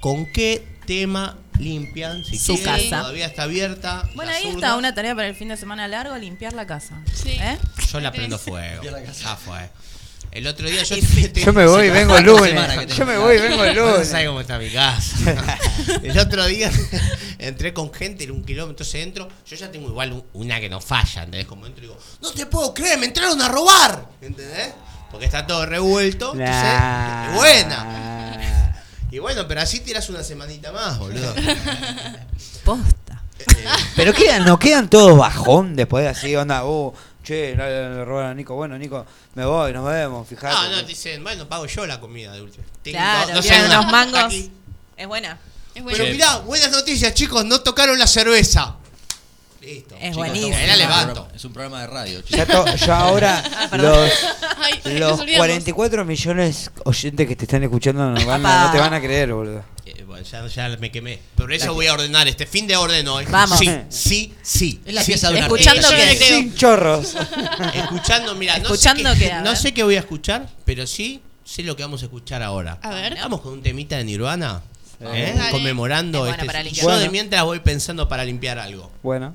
con qué tema limpian. Si Su quieren, casa. Todavía está abierta. Bueno, ahí está una tarea para el fin de semana largo, limpiar la casa. Sí. ¿Eh? Yo la prendo fuego. Limpiar la casa. Ya fue. El otro día yo, Yo me voy y vengo el lunes. Yo me voy y vengo el No lunes. sabes cómo está mi casa. el otro día entré con gente en un kilómetro centro. Yo ya tengo igual un- una que no falla, ¿entendés? Como entro y digo, no te puedo creer, me entraron a robar. ¿Entendés? Porque está todo revuelto. Entonces, Nah. buena. Y bueno, pero así tiras una semanita más, boludo. Posta. Eh, Pero quedan, no quedan todos bajón después de así, onda, uh, che, no le, le robaron a Nico. Bueno, Nico, me voy, nos vemos, fijate. no, no, te dicen, bueno, pago yo la comida de última. Claro, unos mangos. aquí. Es buena. Es bueno. Pero mirá, buenas noticias, chicos, no tocaron la cerveza. Listo. Es Chicos, buenísimo. Ahí la levanto. programa- Es un programa de radio, Ya, chicos. to- ya ahora Ah, los, Ay, los olvidamos. 44 millones oyentes que te están escuchando no, van a- no te van a creer, boludo. Eh, bueno, ya, ya me quemé. Por eso voy a ordenar. Este fin de orden hoy. Vamos. Sí, sí, sí. Es la sí. pieza de un Escuchando que- Sin chorros. Escuchando, mira, no sé qué, a no sé qué voy a escuchar, pero sí sé lo que vamos a escuchar ahora. A ver. Vamos con un temita de Nirvana. ¿eh? Conmemorando Es este. para y limpiar. yo de mientras voy pensando para limpiar algo. Bueno.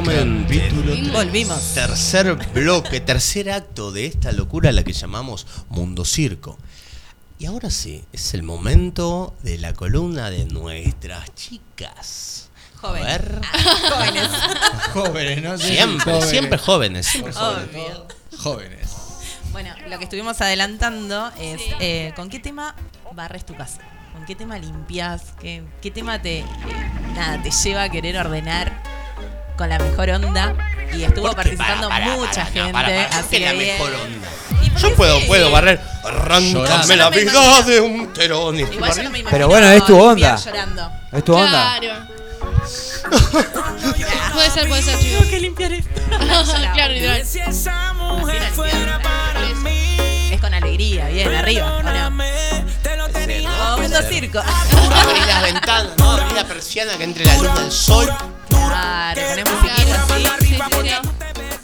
Nuevamente. Volvimos. Tercer bloque, tercer acto de esta locura a la que llamamos Mundo Circo. Y ahora sí, es el momento de la columna de nuestras chicas. Jóvenes. A ver. Jóvenes. Jóvenes, ¿no? Sí, Siempre, jóvenes. siempre jóvenes. Siempre jóvenes. Obvio. Jóvenes. Bueno, lo que estuvimos adelantando es eh, ¿con qué tema barres tu casa? ¿Con qué tema limpias? ¿Qué, qué tema te, eh, nada, te lleva a querer ordenar con la mejor onda? Y estuvo participando Para, para, mucha para, gente. para, para, así que la mejor onda. ¿Y por Yo puedo, sí? puedo barrer. Llorando. la vida imagino- de un terón. y estoy Igual yo no barriendo. me imagino Pero bueno, es tu onda. Es tu onda. Claro. puede ser, puede ser, chicos. Tengo que limpiar esto. claro, literal. Así la limpias. Es con alegría, bien, arriba. ¿o no? Mundo circo. Abrí las ventanas, ¿no? Abrí la persiana que entre la luz del sol. Claro, ponés musiquita así. Sí, sí,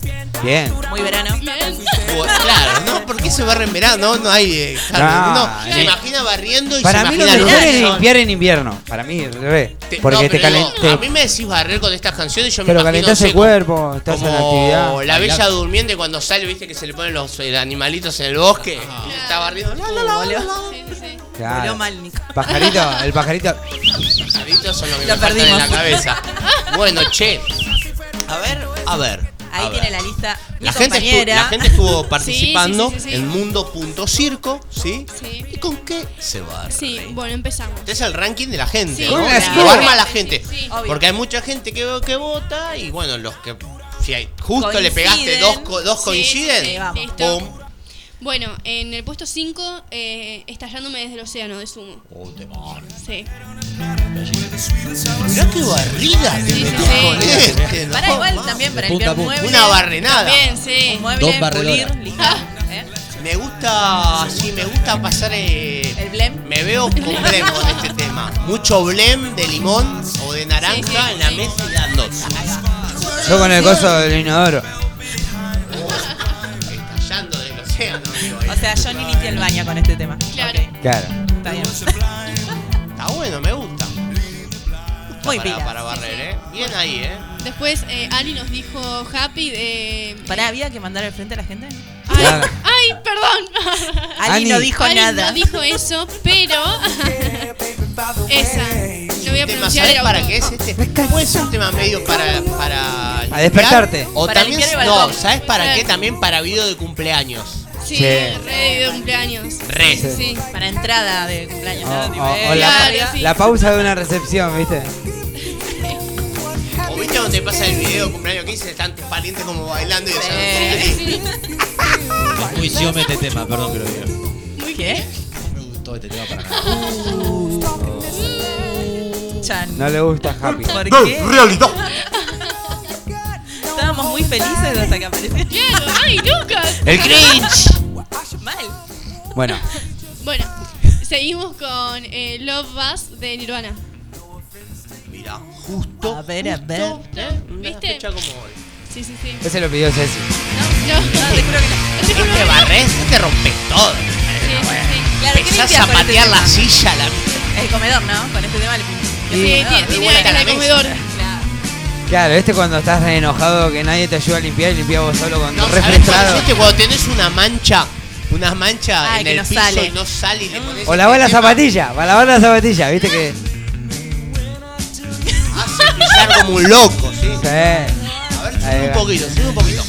sí. Bien. Muy verano. Claro, ¿no? ¿Por qué se barre en verano? No, no hay. eh, claro, No, uno se eh. imagina barriendo y Para se mí lo imagina mejor es sol. limpiar en invierno. Para mí, al revés. Te- Porque no, te pero digo. A mí me decís barrer con estas canciones y yo Pero me imagino calentás el seco. cuerpo, estás en actividad. Como la Bailar. bella durmiente cuando sale, viste que se le ponen los eh, animalitos en el bosque. y Está barriendo. La, la, la, la, la. Sí, sí, sí. Claro. Voló mal, Nico. Pajarito, el pajarito. Pajaritos son lo que Lo me faltan en la cabeza. Bueno, che. A ver, a ver. Ahí a tiene ver. la lista. Mi La gente, estu- compañera. la gente estuvo participando sí, sí, sí. en Mundo.circo, ¿sí? Sí. ¿Y con qué se barre? Sí, bueno, empezamos. Este es el ranking de la gente, Sí, ¿no? obvio. Lo arma la gente. Sí, sí. Obvio. Porque hay mucha gente que, que vota y bueno, los que si hay, justo le pegaste dos, co- dos Sí, coinciden, sí, vamos. Listo. pum. Bueno, en el puesto 5, eh, Estallándome desde el océano de Sumo. Oh, te barre. Sí. Mirá qué barrida te Sí, sí, metés sí. con este, ¿no? Para igual también para limpiar punta a punta. muebles. Una barrenada. Bien, sí. Un mueble, Dos barredoras. pulir, lijar, ¿eh? Me gusta, sí, me gusta pasar eh, El blem. Me veo con blem con este tema. Mucho blem de limón o de naranja Sí, sí, en la sí. mesa y dando. Yo con el coso del inodoro. Sea, yo ni limpié el baño con este tema. Claro. Ok, Claro. está bien. Está bueno, me gusta. Muy para, pila. para barrer, ¿eh? Bien ahí, ¿eh? Después, eh, Ali nos dijo Happy de. Pará, ¿había que mandar al frente a la gente? Ay, Claro. ay, perdón. Ali Ani. no dijo Ali nada. no dijo eso, pero. Esa. Lo voy a pronunciar. ¿Sabes para qué es este? Puede ser un tema medio para. para limpiar, despertarte. O Para también. No. ¿sabes para qué? También para video de cumpleaños. Sí, Sí. re de cumpleaños. Re. Sí, sí. Para entrada de cumpleaños. O, ¿no? Tipo, o- eh, o la, Claro, pa- sí. la pausa de una recepción, ¿viste? O viste cuando te pasa el video de cumpleaños 15 están parientes como bailando y Sí. Sí, siome este tema, perdón que lo diga. Muy ¿Qué? No me gustó este tema para nada. Chan. No le gusta Happy. ¿Por qué? realidad. Estábamos muy felices hasta que apareció. Claro, ay, Lucas. ¡El cringe! Mal. Bueno, Bueno, seguimos con eh, Love Bus de Nirvana. Mira, justo. A ver, a ver. ¿eh? Una ¿Viste? fecha como hoy. Sí, sí, sí. ese lo pidió Ceci. No, no, No, te juro que no. te juro Te que no. barres, te rompes todo. Sí, sí, sí. Claro, ¿qué Empezás limpias a con este patear la silla, la El comedor, ¿no? Con este tema le. Sí, tiene, tiene vuelta a en la el mesa. comedor. Claro. Claro, este cuando estás re enojado que nadie te ayuda a limpiar y limpias vos solo con No, tu ¿sabes refrescado. cuál es este? Cuando tenés una mancha, una mancha Ay, en que el no piso sale. y no sale y le pones O lavar la este zapatilla, para lavar la zapatilla, viste que. Hace brillar como un loco, ¿sí? Sí. A ver, Ahí sube un va. poquito, sube un poquito.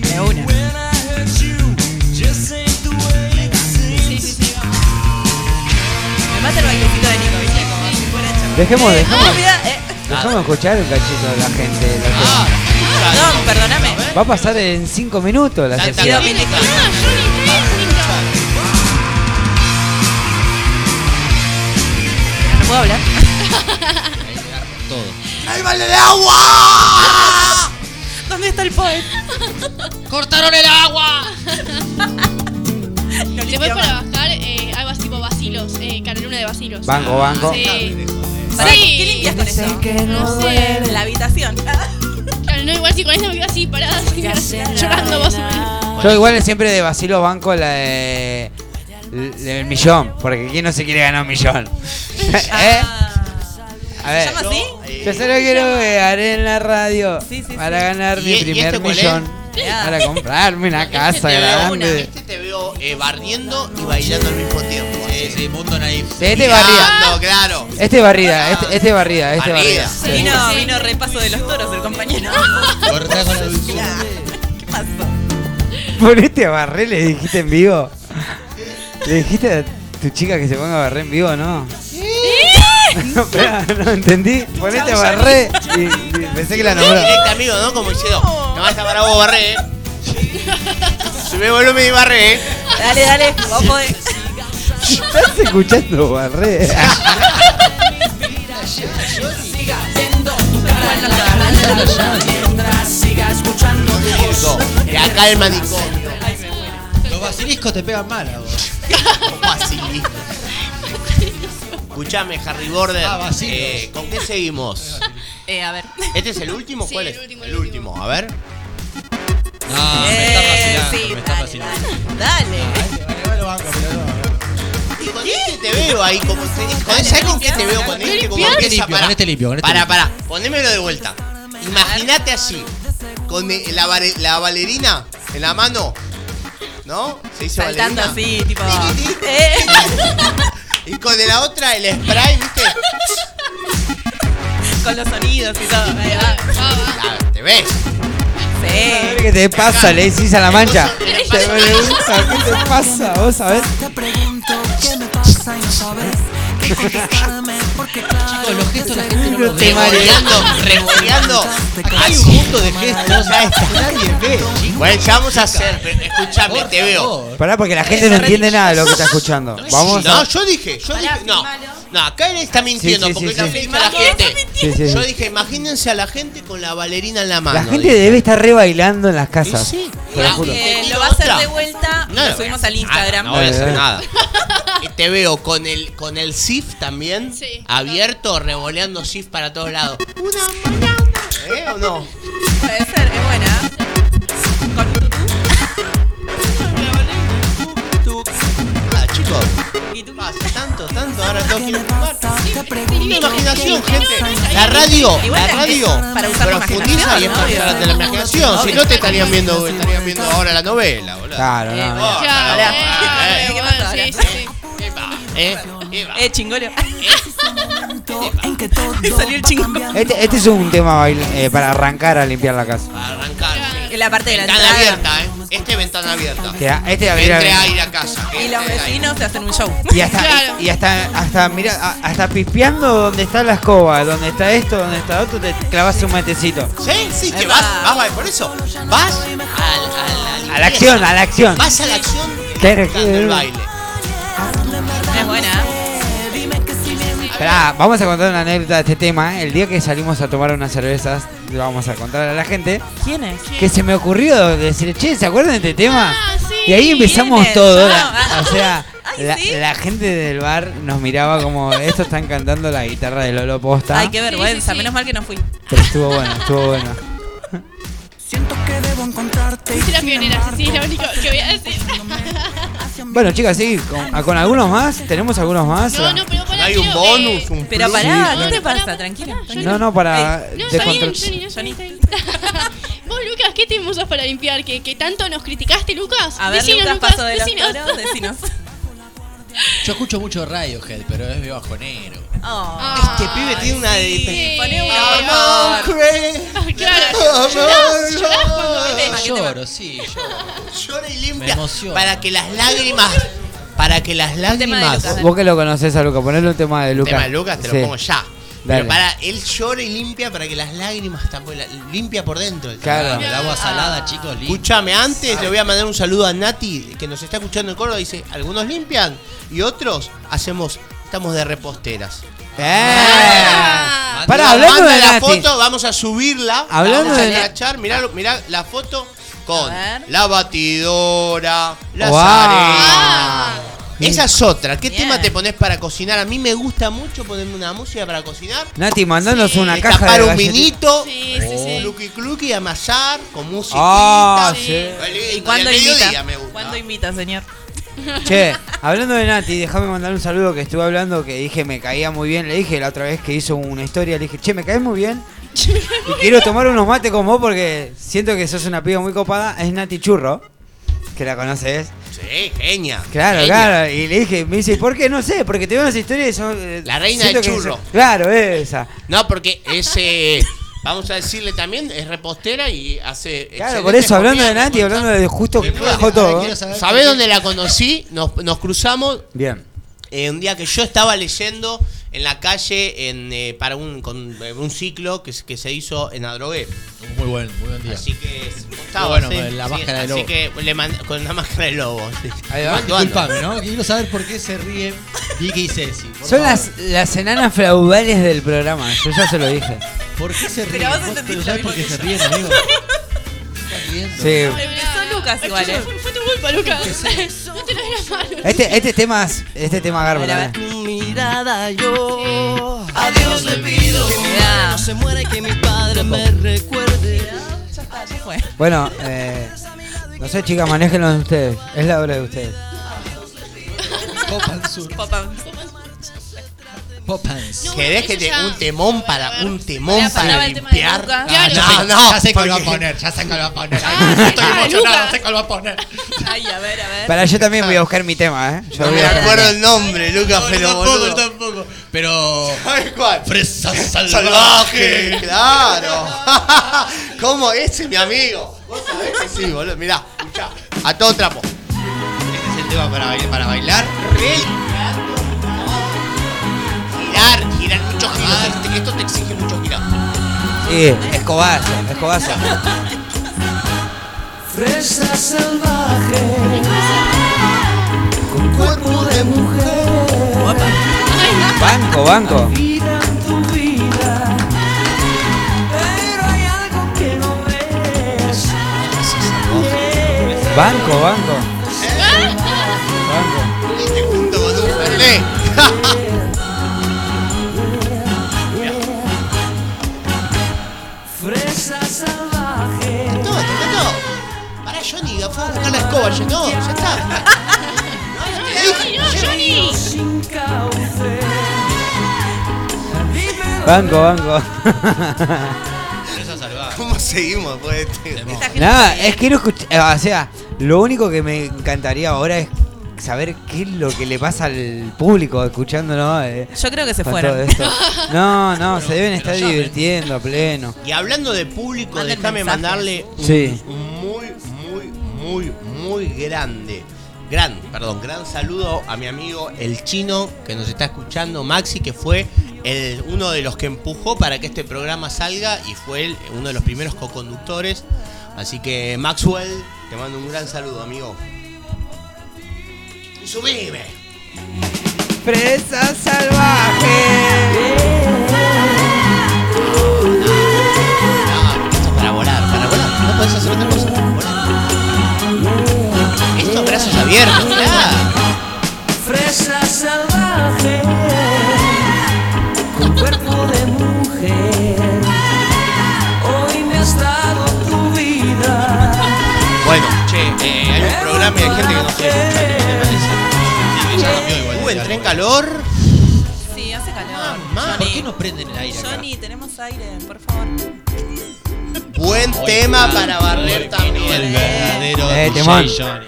De una. Sí, sí, sí. vamos. Me mata el bailecito de Nico, ¿viste? Como si fuera chaval. Dejemos, dejemos. ah, mira, eh. Dejamos escuchar un cachito de la gente. la que- Ah, Perdón, perdóname. Va a pasar en 5 minutos la está- puedo hablar. Todo. ¡Ay, vale de agua! ¿Dónde está el poet? ¡Cortaron el agua! No Después para bajar, eh, algo así tipo vacilos, eh, de vacilos. Banco, banco. Sí. Sí. ¿Qué limpias con eso? No sé. La habitación. Claro, no, igual si con esta me quedo así parada, así, llorando más o menos. Yo igual siempre de vacilo banco la de. El millón, porque ¿quién no se quiere ganar un millón? ¿Eh? Ah. A ver. ¿Se llama así? Yo solo quiero pegar en la radio Sí, sí, para sí. ganar ¿Y- mi y primer este cuál es? millón. Para comprarme una casa te veo, grande. este te veo eh, barriendo y bailando al mismo tiempo. Sí, sí, mundo naif. Sí, este barrida. No, claro. Este barrida, este, este barrida, este Barrida. barrida. Vino, vino repaso de los toros el compañero. Cortá con la dulzura. ¿Qué pasó? Ponete a barrer, le dijiste en vivo. Le dijiste a tu chica que se ponga a barrer en vivo, ¿no? No, espera, no entendí. Ponete a barrer. Y, y pensé que la nombró. Directo amigo, ¿no? Como diciendo, no está para vos barré, eh. Sube volumen y barré, eh. Dale, dale, vos podés. ¿Estás escuchando? Chico, de acá el manicomio. Los basiliscos te pegan mal a vos. ¿Cómo así? Escuchame, Harry Border. Ah, eh, ¿Con qué seguimos? Eh, a ver. ¿Este es el último? Sí, ¿Cuál el es? último, el último. A ver. No, me está Eh, vacilando, sí, me está dale, vacilando. Dale. Con este te veo ahí como te, con, ¿Sabes con qué te veo con este? Como Con este empieza, limpio, pará. con este limpio, con este Pará, limpio. pará, ponémelo de vuelta. Imagínate así, con la, vare- la valerina en la mano, ¿no? Se dice Saltando valerina. así, tipo. Eh, Y con la otra el spray, ¿viste? con los sonidos y todo. Ahí va. Claro, te ves. Sí. ¿Qué te pasa? Le decís a la mancha. ¿Te pregunta, ¿Qué te pasa? ¿Vos sabés? Te pregunto qué me pasa y no sabes Chicos, los gestos la gente no los ve. Revoleando. Hay un mundo de gestos que nadie ve. Bueno, ya vamos a hacer, pero escuchame, te veo. Pará, porque la gente no entiende nada de lo que está escuchando. Vamos No, yo dije, yo dije, no. No, acá él está mintiendo Sí, sí, porque sí, está sí. mintiendo a la gente. Sí, sí, Yo dije, imagínense a la gente con la valerina en la mano. La gente dije. debe estar re bailando en las casas. sí. Te lo juro. Eh, ¿Te lo va a hacer de vuelta. No, lo subimos al Instagram. No voy a hacer Dale, nada. Y te veo con el con el SIF también Sí. abierto, revoleando SIF para todos lados. Una mañana. ¿Eh o no? Puede ser, es buena. Con tutú. Ah, chicos. Tú. Pasa tanto, tanto, ahora ir a fumar. Una imaginación, gente. pasa La radio, la es radio para usar la profundiza y es para de la imaginación. Si no te estarían viendo, estarían viendo ahora la novela, boludo. Claro, Eh, no. eh, eh, ¿qué. Eva, eh. Eh, que todo Salió el va chingo. cambiando. Este, este es un tema bail- eh, para arrancar a limpiar la casa. Para arrancar. sí. En la parte de la entrada. abierta, eh. Este ventana abierta. Que a- este entre aire a casa. Y los entre aire. vecinos te hacen un show. y hasta, Claro. y hasta, hasta, mira, a- hasta pispeando donde está la escoba, donde está esto, donde está otro, te clavas un matecito. Sí, sí, que vas, va. vas, por eso. Vas al, al, A la acción, a la acción. Vas a la acción Claro, buscando el claro. baile. Es buena. Esperá, vamos a contar una anécdota de este tema. El día que salimos a tomar unas cervezas, le vamos a contar a la gente ¿Quién es? que se me ocurrió decir, che, ¿se acuerdan de este tema? Ah, sí. Y ahí empezamos todo. La- ah. o sea, Ay, la, ¿sí? la gente del bar nos miraba como, estos están cantando la guitarra de Lolo Posta. Ay, qué vergüenza. Sí, sí, sí. Menos mal que no fui. Pero estuvo bueno, estuvo bueno. Siento que debo encontrarte la pionera, sí, es lo único que voy a decir. Bueno, chicas, sí, con, algunos más, ¿tenemos algunos más? No, no, pero para Hay un bonus, un Pero plus. pará, Sí, ¿qué te pasa? Tranquila. No, no, para No, está bien, descontrol- Johnny, no, Johnny, está bien. Vos, Lucas, ¿qué te usas para limpiar? ¿Que, que tanto nos criticaste, Lucas? A ver, Decinos, Lucas, paso de los decinos. toros, decinos. Yo escucho mucho Radiohead, pero es de bajonero. Oh. Este pibe tiene una de. Sí. Poné una, crazy. Ah, Claro. ¿Qué tema? Lloro, sí, lloro. Llora y Me limpia. emociona. Para que las lágrimas. Para que las lágrimas. Lucas, Vos que lo conocés a Luca, ponele un tema de El Luca. tema de Lucas te Sí. lo pongo ya. Dale. Pero para, él llora y limpia para que las lágrimas tampoco la- limpia por dentro. el tema. Claro. El agua salada, chicos, limpia. Escúchame, antes le voy a mandar un saludo a Nati, que nos está escuchando en Córdoba. Dice, algunos limpian y otros hacemos, estamos de reposteras. Ah. Pará, Nos hablando manda de la Nati. foto, vamos a subirla. la Hablando vamos a de enganchar. Mirá, mirá la foto con A ver. la batidora, la Wow. Ah. Esa es otra. ¿Qué Bien. tema te pones para cocinar? A mí me gusta mucho ponerme una música para cocinar. Nati, mandanos Sí. una caja Destapar de un galletitas. vinito, Sí, sí, sí. cluqui cluqui, amasar con música. Ah, Sí. ¿Y cuándo al mediodía invita? me gusta. ¿Cuándo invita, señor? Che, Hablando de Nati, déjame mandar un saludo que estuve hablando que dije me caía muy bien. Le dije la otra vez que hizo una historia, le dije, che, me caes muy bien. Y quiero tomar unos mates con vos porque siento que sos una piba muy copada. Es Nati Churro, que la conoces. Sí, genia. Claro, genia. claro. Y le dije, me dice, ¿por qué? No sé, porque te veo en esa historia y son, eh, La reina del que churro. sos- Claro, esa. No, porque es, eh, vamos a decirle también, es repostera y hace. Claro, por eso, hablando de Nati, hablando de justo que bajó todo. ¿Sabés dónde la conocí? Nos, nos cruzamos Bien. eh, un día que yo estaba leyendo en la calle en, eh, para un, con, eh, un ciclo que, se- que se hizo en Adrogué. Muy buen, muy buen día. Así que estaba bueno, sí, con la sí, máscara de así lobo. que le mand- con la máscara de lobo. sí. Disculpame, ¿no? Quiero saber por qué se ríen Vicky y Ceci. Son las, las enanas feudales del programa, yo ya se lo dije. ¿Por qué se ríen? Pero vos ¿Vos entendiste sabés lo por qué se ríen, amigo? Sí. Empezó Lucas igual, ¿eh? Fue tu culpa, Lucas. No te lo las manos. Este, este tema, es- este tema garba. A ver, a ver. también. mirada yo a Dios le pido que mi Mirá. madre no se muera y que mi padre me recuerde. Ya está, ya fue. Bueno, eh, no sé, chicas, manéjenlo ustedes. Es la hora de ustedes. Sur. Popa. Popans. ¿Querés que te un temón para un temón para tema de limpiar? Ah, no, ya sé, no, ya sé cuál va a poner, ya sé cuál va a poner. Ah, Estoy emocionado, Lucas. sé cuál va a poner. Ay, a ver, a ver. Para yo también voy a buscar mi tema, ¿eh? Yo No voy me acuerdo el nombre, Lucas, No, pero tampoco, boludo. tampoco. Pero. ¿Sabes cuál? Fresa salvaje. Salvaje, claro. ¿Cómo ese, mi amigo? Vos sabés que sí, boludo. Mirá, escuchá, a todo trapo. Este es el tema para bailar. Para bailar. Re Girar, girar, mucho girar. Este- Esto te exige mucho girar. Sí, escobazo, escobazo. Fresa salvaje con cuerpo de mujer. Banco, banco. Vida en tu vida. Pero hay algo que no ves. Banco, banco. Banco. Este junto no, ya está. Johnny, no. Banco, banco. ¿Cómo seguimos después de este? Nada, es quiero escuchar. eh, O sea, lo único que me encantaría ahora es saber qué es lo que le pasa al público escuchándonos. eh, Yo creo que se con fueron. todo esto. No, no, se deben que estar divirtiendo a pleno. Y hablando de público, Manden déjame mensajes. mandarle un Sí. muy, muy, muy, muy grande. Gran, perdón, gran saludo a mi amigo el chino que nos está escuchando, Maxi, que fue el, uno de los que empujó para que este programa salga y fue él uno de los primeros co-conductores. Así que Maxwell, te mando un gran saludo, amigo. Y subime. Fresa salvaje. No, esto es para volar, para volar. No podés hacer otra cosa. Claro. Fresa salvaje con cuerpo de mujer. Hoy me has dado tu vida. Bueno, che, eh, hay un programa y hay gente que no quiere escuchar, ¿qué te parece? Sí, que ya cambió igual. Uh, de entré en calor. Sí, hace calor. Mamá, ¿Por qué no prenden el aire acá? Johnny, tenemos aire, por favor. Buen Hoy tema para barrer El también. verdadero Eh, DJ temón. Johnny.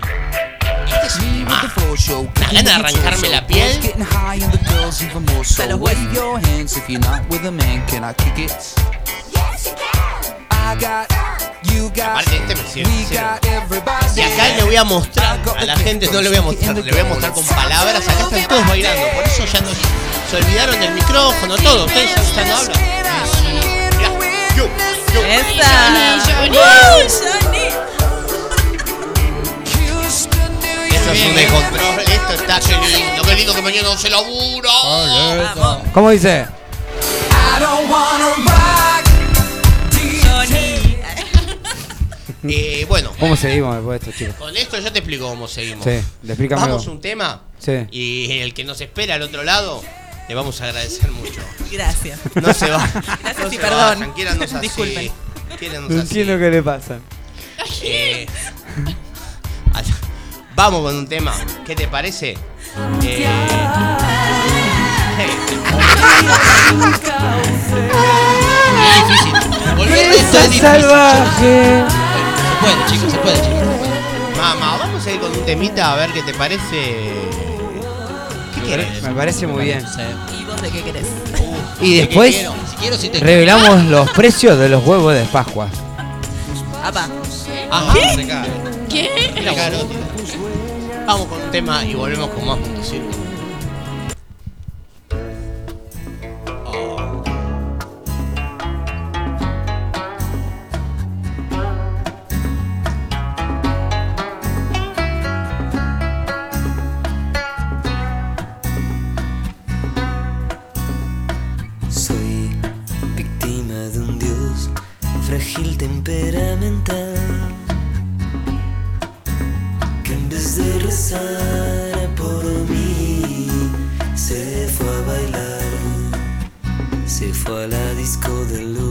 Gana de arrancarme la piel. Getting high and the girls even more so. Hasta los Wave huesos. your hands if you're not with a man. Can I kick it? I got, you got, Aparte este me sirve. Y acá le voy a mostrar, a la gente no le voy a mostrar, le voy a mostrar con palabras. Acá están todos bailando, por eso ya no se olvidaron del micrófono, todo. Ustedes ya, ya no hablan. Mirá, yo, yo. ¡Esa! Esto es un descontrol, esto está qué lindo, qué lindo que mañana no se labura. Vamos, ¿Cómo dice? I don't wanna rock. Johnny. Eh, bueno, ¿Cómo seguimos después de esto, chicos? con esto yo te explico cómo seguimos. Sí, explícame. Vamos a un tema Sí. y el que nos espera al otro lado, le vamos a agradecer mucho. Gracias. No se va. Gracias no y se perdón. así. Disculpen. No así. entiendo qué le pasa. Eh, Vamos con un tema. ¿Qué te parece? Eh... es salvaje. Se puede, chicos, se puede, chicos. Mamá, vamos a ir con un temita a ver qué te parece. ¿Qué querés? Me parece muy bien. ¿Y qué querés? Uh, y después? Si quiero, si te... revelamos los precios de los huevos de Pascua. Apa. Ajá. ¿Qué? ¿Qué? Vamos con un tema y volvemos con más Mundo Circo. fue a la disco de luz.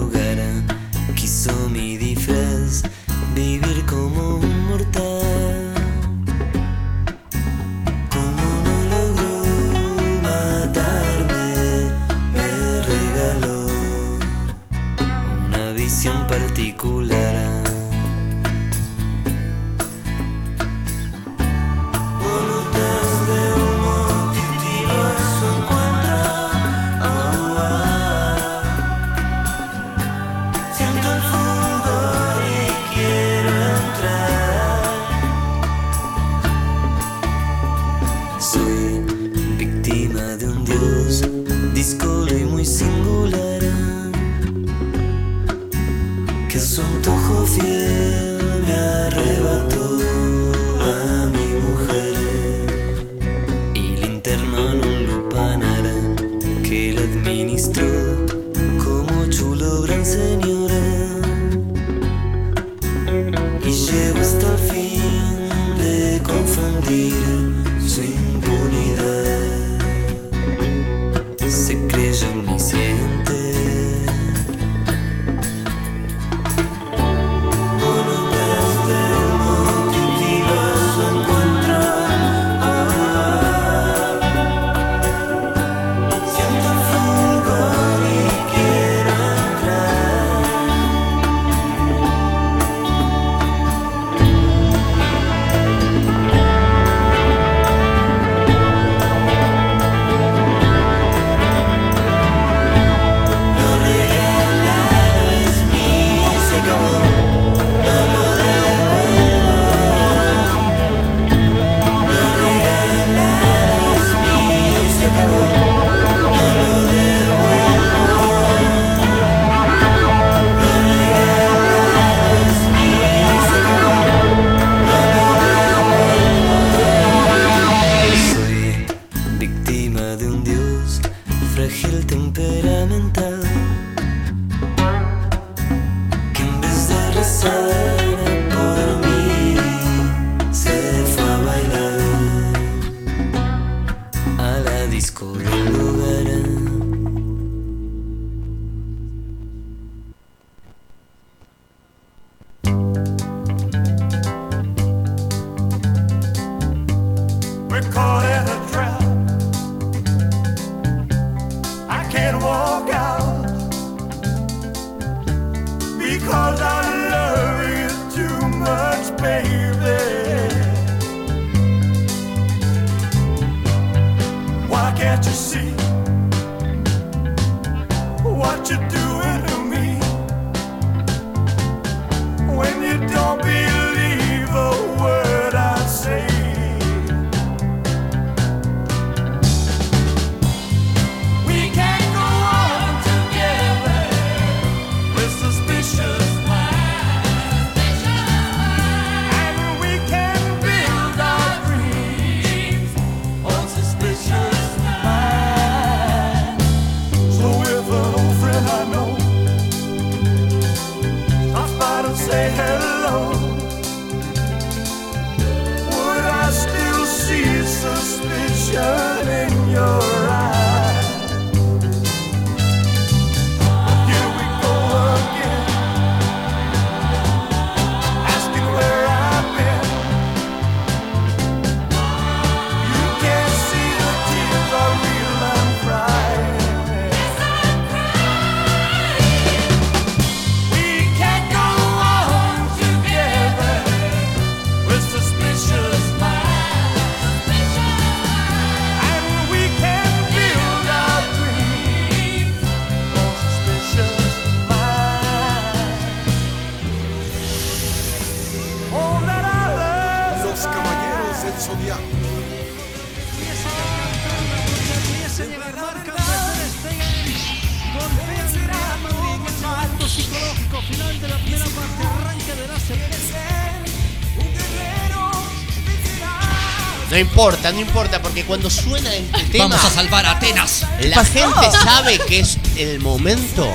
Importa, no importa, porque cuando suena este tema. Vamos a salvar a Atenas. La gente sabe que es el momento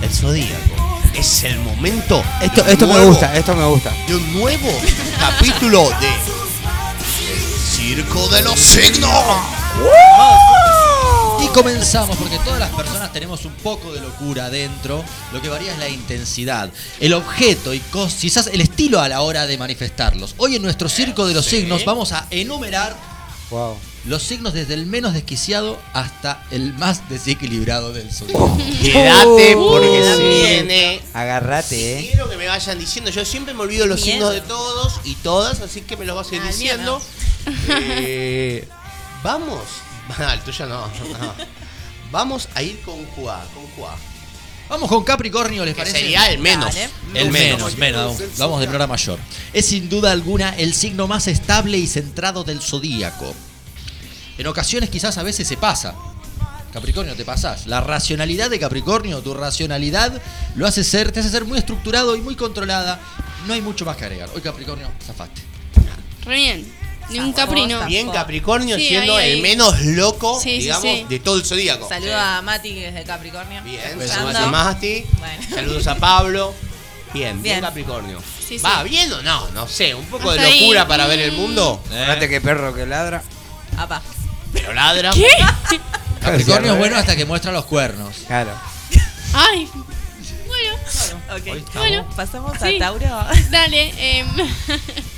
del zodíaco. Es el momento. Esto, de un esto me nuevo- gusta, esto me gusta. De un nuevo capítulo de El Circo de los Signos. Comenzamos porque todas las personas tenemos un poco de locura dentro. Lo que varía es la intensidad, el objeto y quizás el estilo a la hora de manifestarlos. Hoy en nuestro circo de los Sí. signos vamos a enumerar Wow. los signos desde el menos desquiciado hasta el más desequilibrado del zodiaco. Quédate porque Uh, sí. viene. Agarrate, eh. Quiero que me vayan diciendo. Yo siempre me olvido los Miedo. signos de todos y todas, así que me los vas a ir diciendo. Eh, vamos. Ah, el tuyo no, no. Vamos a ir con Juá, con Juá. Vamos con Capricornio, ¿les Que parece? sería el menos. Dale. El menos, menos. Vamos de menor a mayor. Es sin duda alguna el signo más estable y centrado del zodíaco. En ocasiones quizás a veces se pasa. Capricornio, te pasás. La racionalidad de Capricornio, tu racionalidad, lo hace ser, te hace ser muy estructurado y muy controlada. No hay mucho más que agregar. Hoy Capricornio, zafaste. Re bien. Ni un Zafó, capri no. zafó. Bien Capricornio Sí, siendo ahí, ahí. el menos loco, Sí, sí, digamos, sí. de todo el zodíaco. Saludo a Mati, que es de Capricornio. Bien, saludos a Mati. Bueno. Saludos a Pablo. Bien, bien, Bien. Capricornio. Sí, ¿Va sí. bien o no? No sé, un poco de ahí. locura para ver el mundo. Fíjate que perro que ladra. Apa. Pero ladra. ¿Qué? Capricornio es bueno hasta que muestra los cuernos. Claro. Ay. Bueno, Ok. Bueno, pasamos sí. a Tauro. dale. em,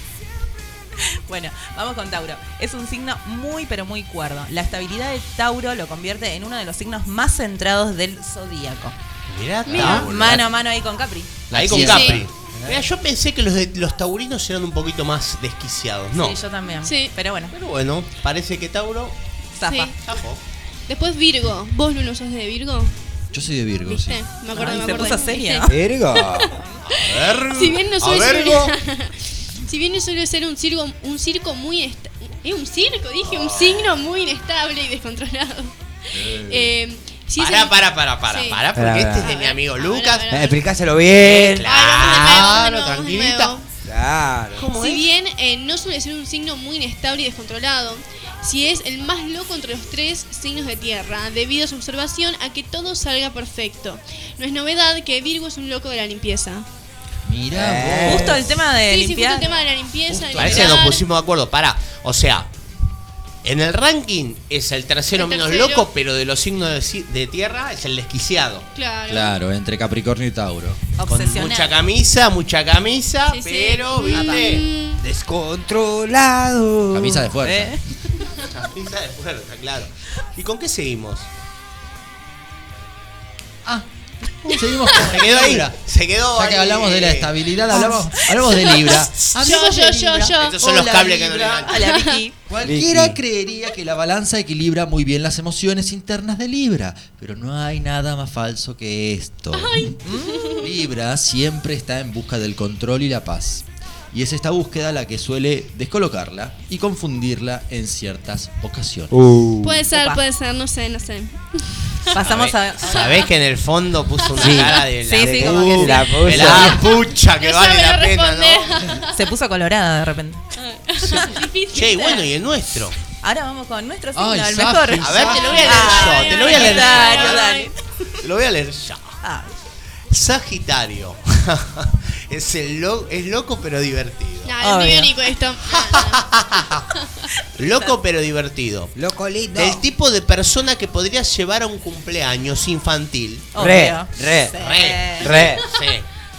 Bueno, vamos con Tauro. Es un signo muy pero muy cuerdo. La estabilidad de Tauro lo convierte en uno de los signos más centrados del zodíaco. Mirá, Mira. Tauro. Mano a mano ahí con Capri. Ahí con Sí. Capri. Mirá, yo pensé que los, de, los taurinos eran un poquito más desquiciados. No. Sí, yo también. Sí. Pero bueno, Pero bueno, parece que Tauro zafa. Sí. zafó. Después Virgo. ¿Vos, Luno, sos de Virgo? Yo soy de Virgo, sí. ¿Viste? Me acuerdo, Ay, me se acuerdo. puso seria. ¿Viste? A ver. Si bien no a soy ver, suele- Go. si bien suele ser un circo, un circo muy ¿Eh, un circo, dije, un signo muy inestable y descontrolado. Eh, si es Pará, el- pará, pará, pará, Sí. pará, porque este es de mi amigo Lucas. a ver, a Eh. Explicáselo bien. Claro, tranquilita. Claro. ¿Cómo Si es? bien eh, no suele ser un signo muy inestable y descontrolado, si es el más loco entre los tres signos de tierra, debido a su observación a que todo salga perfecto. No es novedad que Virgo es un loco de la limpieza. Mira Eh. vos. Justo el tema de sí, sí, limpiar. justo el tema de la limpieza. de Parece que nos pusimos de acuerdo. Pará, o sea, en el ranking es el tercero El menos tercero. loco, pero de los signos de, ci- de tierra es el desquiciado. Claro. Claro, entre Capricornio y Tauro. Con mucha camisa, mucha camisa, Sí, sí. pero, viste, Mm, Descontrolado. Camisa de fuerza. ¿Eh? camisa de fuerza, claro. ¿Y con qué seguimos? Ah, seguimos con Se quedó ahí, Libra. se quedó Ya que ahí. hablamos de la estabilidad, hablamos, hablamos de Libra. Yo, Hablemos yo, de yo, Libra. yo. Estos son los Hola, cables que no le Libra. enganchan. A la Vicky. Cualquiera Vicky. creería que la balanza equilibra muy bien las emociones internas de Libra, pero no hay nada más falso que esto. Libra siempre está en busca del control y la paz. Y es esta búsqueda la que suele descolocarla y confundirla en ciertas ocasiones. Uh. Puede ser, Opa. puede ser, no sé, no sé. Pasamos a. ¿Sabés que en el fondo puso una Sí. cara de la, Sí, sí, como que sí. La puso. de la pucha que vale la pena. ¿no? Se puso colorada de repente. Difícil. Che, bueno, y el nuestro. Ahora vamos con nuestro signo, Ay, el Safi, mejor. A ver, te lo voy a leer yo, te lo voy a leer Dale, yo. dale. Te lo voy a leer yo. Ah, Sagitario. es, el lo- es loco pero divertido. No, es muy esto. Loco pero divertido. Loco lindo. El tipo de persona que podrías llevar a un cumpleaños infantil. Re, re, Sí. Re. re. Sí.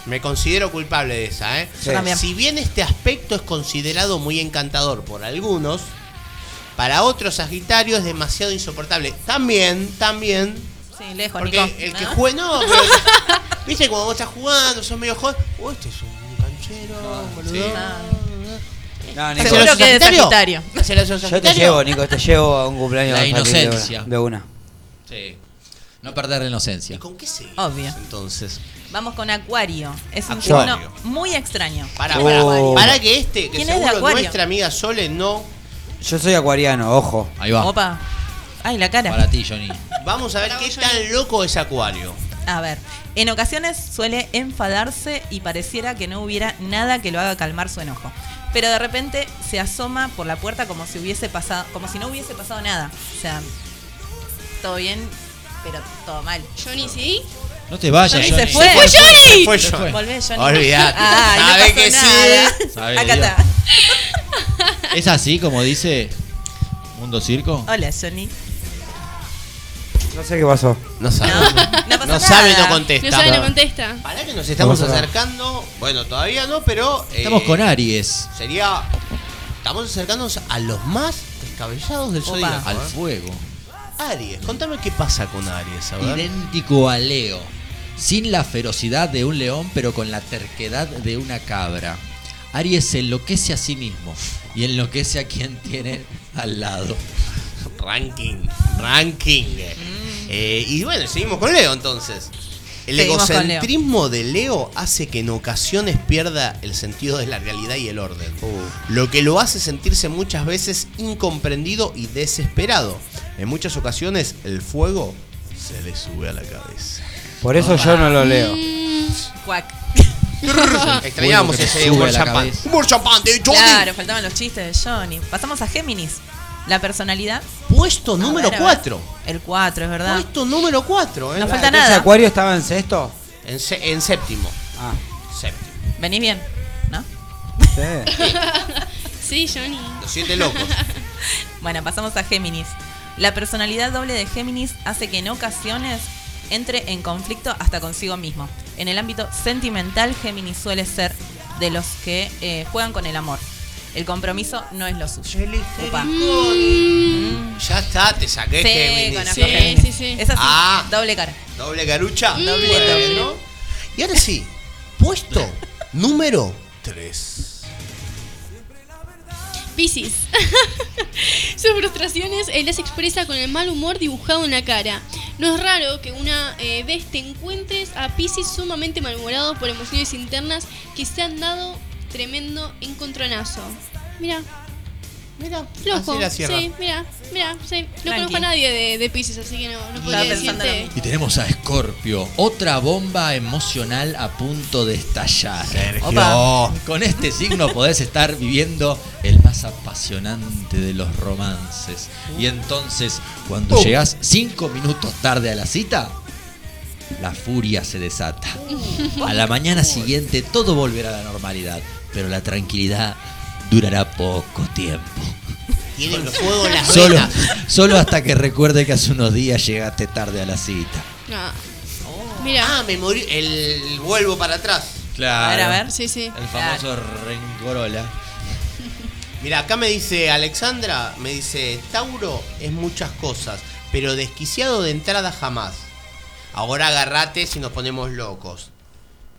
Me considero culpable de esa, ¿eh? Si bien este aspecto es considerado muy encantador por algunos, para otros Sagitario es demasiado insoportable. También, también. Sí, lejos, Porque Nico. el que ¿Ah? juega, no, pero- viste cuando vos estás jugando, sos medio joven, oh, este es un canchero, boludo. Ah. No, Nico, Seguro ¿Hacelo que es de Sagitario. ¿Hacelo sos yo te llevo, Nico, te llevo a un cumpleaños La de una- inocencia. De una. Sí. No perder la ¿Y inocencia. con qué seguimos? Obvio. Entonces, Vamos con Acuario. Es un signo muy extraño. para, Oh. para, para que este, que ¿Quién es de seguro nuestra amiga Sole no. Yo soy acuariano, ojo. Ahí va. Opa. Ay, la cara. Para ti, Johnny. Vamos a ver Para qué vos, tan Johnny. loco es Acuario. A ver, en ocasiones suele enfadarse y pareciera que no hubiera nada que lo haga calmar su enojo. Pero de repente se asoma por la puerta como si hubiese pasado, como si no hubiese pasado nada. O sea, todo bien, pero todo mal. Johnny, ¿sí? No te vayas, Johnny Johnny. se fue. ¡Fue Johnny! Se fue Johnny. Volvé, Johnny. Olvídate. No Sabe pasó que nada. sí. Sabe Acá Dios. está. ¿Es así como dice Mundo Circo? Hola, Johnny. No sé qué pasó. No sabe. No, no pasa No sabe, nada. no contesta. No sabe, no contesta. Para que nos estamos acercando. Bueno, todavía no, pero. eh, Estamos con Aries. Sería. Estamos acercándonos a los más descabellados del Opa. zodíaco. Al ¿eh? fuego. Aries, contame qué pasa con Aries, a ver. Idéntico a Leo. Sin la ferocidad de un león, pero con la terquedad de una cabra. Aries se enloquece a sí mismo y enloquece a quien tiene al lado. Ranking, ranking. Eh, y bueno, seguimos con Leo entonces. El Seguimos egocentrismo de Leo hace que en ocasiones pierda el sentido de la realidad y el orden. Lo que lo hace sentirse muchas veces incomprendido y desesperado. En muchas ocasiones el fuego se le sube a la cabeza. Por eso yo no lo leo. Cuac. Extrañamos ese sube humor champán. cabeza. Humor champán de Johnny. Claro, faltaban los chistes de Johnny. Pasamos a Géminis. La personalidad. Puesto A número ver, a ver. 4. El 4, es verdad. Puesto número 4. ¿eh? No falta ¿Ese nada. acuario estaba en sexto? En, se- en séptimo. Ah, Séptimo. Venís bien, ¿no? sí. Sí, Johnny. Los siete locos. Bueno, pasamos a Géminis. La personalidad doble de Géminis hace que en ocasiones entre en conflicto hasta consigo mismo. En el ámbito sentimental, Géminis suele ser de los que eh, juegan con el amor. El compromiso no es lo suyo. Opa. Mm. Ya está, te saqué Sí, Géminis. conozco Sí, Géminis. sí, sí. Es así, Ah. doble cara. Doble garucha. Doble, Bueno. Y ahora sí, puesto número 3. Piscis. Sus frustraciones él las expresa con el mal humor dibujado en la cara. No es raro que una eh, vez te encuentres a Piscis sumamente malhumorado por emociones internas que se han dado tremendo encontronazo. Mira, Mira, flojo. así la. Sí, mira, mira, sí. No Tranqui. conozco a nadie de, de Piscis, así que no, no podría decirte. Y tenemos a Scorpio, otra bomba emocional a punto de estallar. Sergio. Opa. Con este signo podés estar viviendo el más apasionante de los romances. Y entonces, cuando Oh. llegás cinco minutos tarde a la cita, la furia se desata. A la mañana siguiente todo volverá a la normalidad, pero la tranquilidad durará poco tiempo. Tienen fuego en las Solo, venas. solo hasta que recuerde que hace unos días llegaste tarde a la cita. No. Mira, Ah, me morí. El vuelvo para atrás. Claro. A ver, a ver. sí, sí. El famoso rencorola. Mira, acá me dice Alexandra, me dice, Tauro es muchas cosas, pero desquiciado de entrada jamás. Ahora agarrate si nos ponemos locos.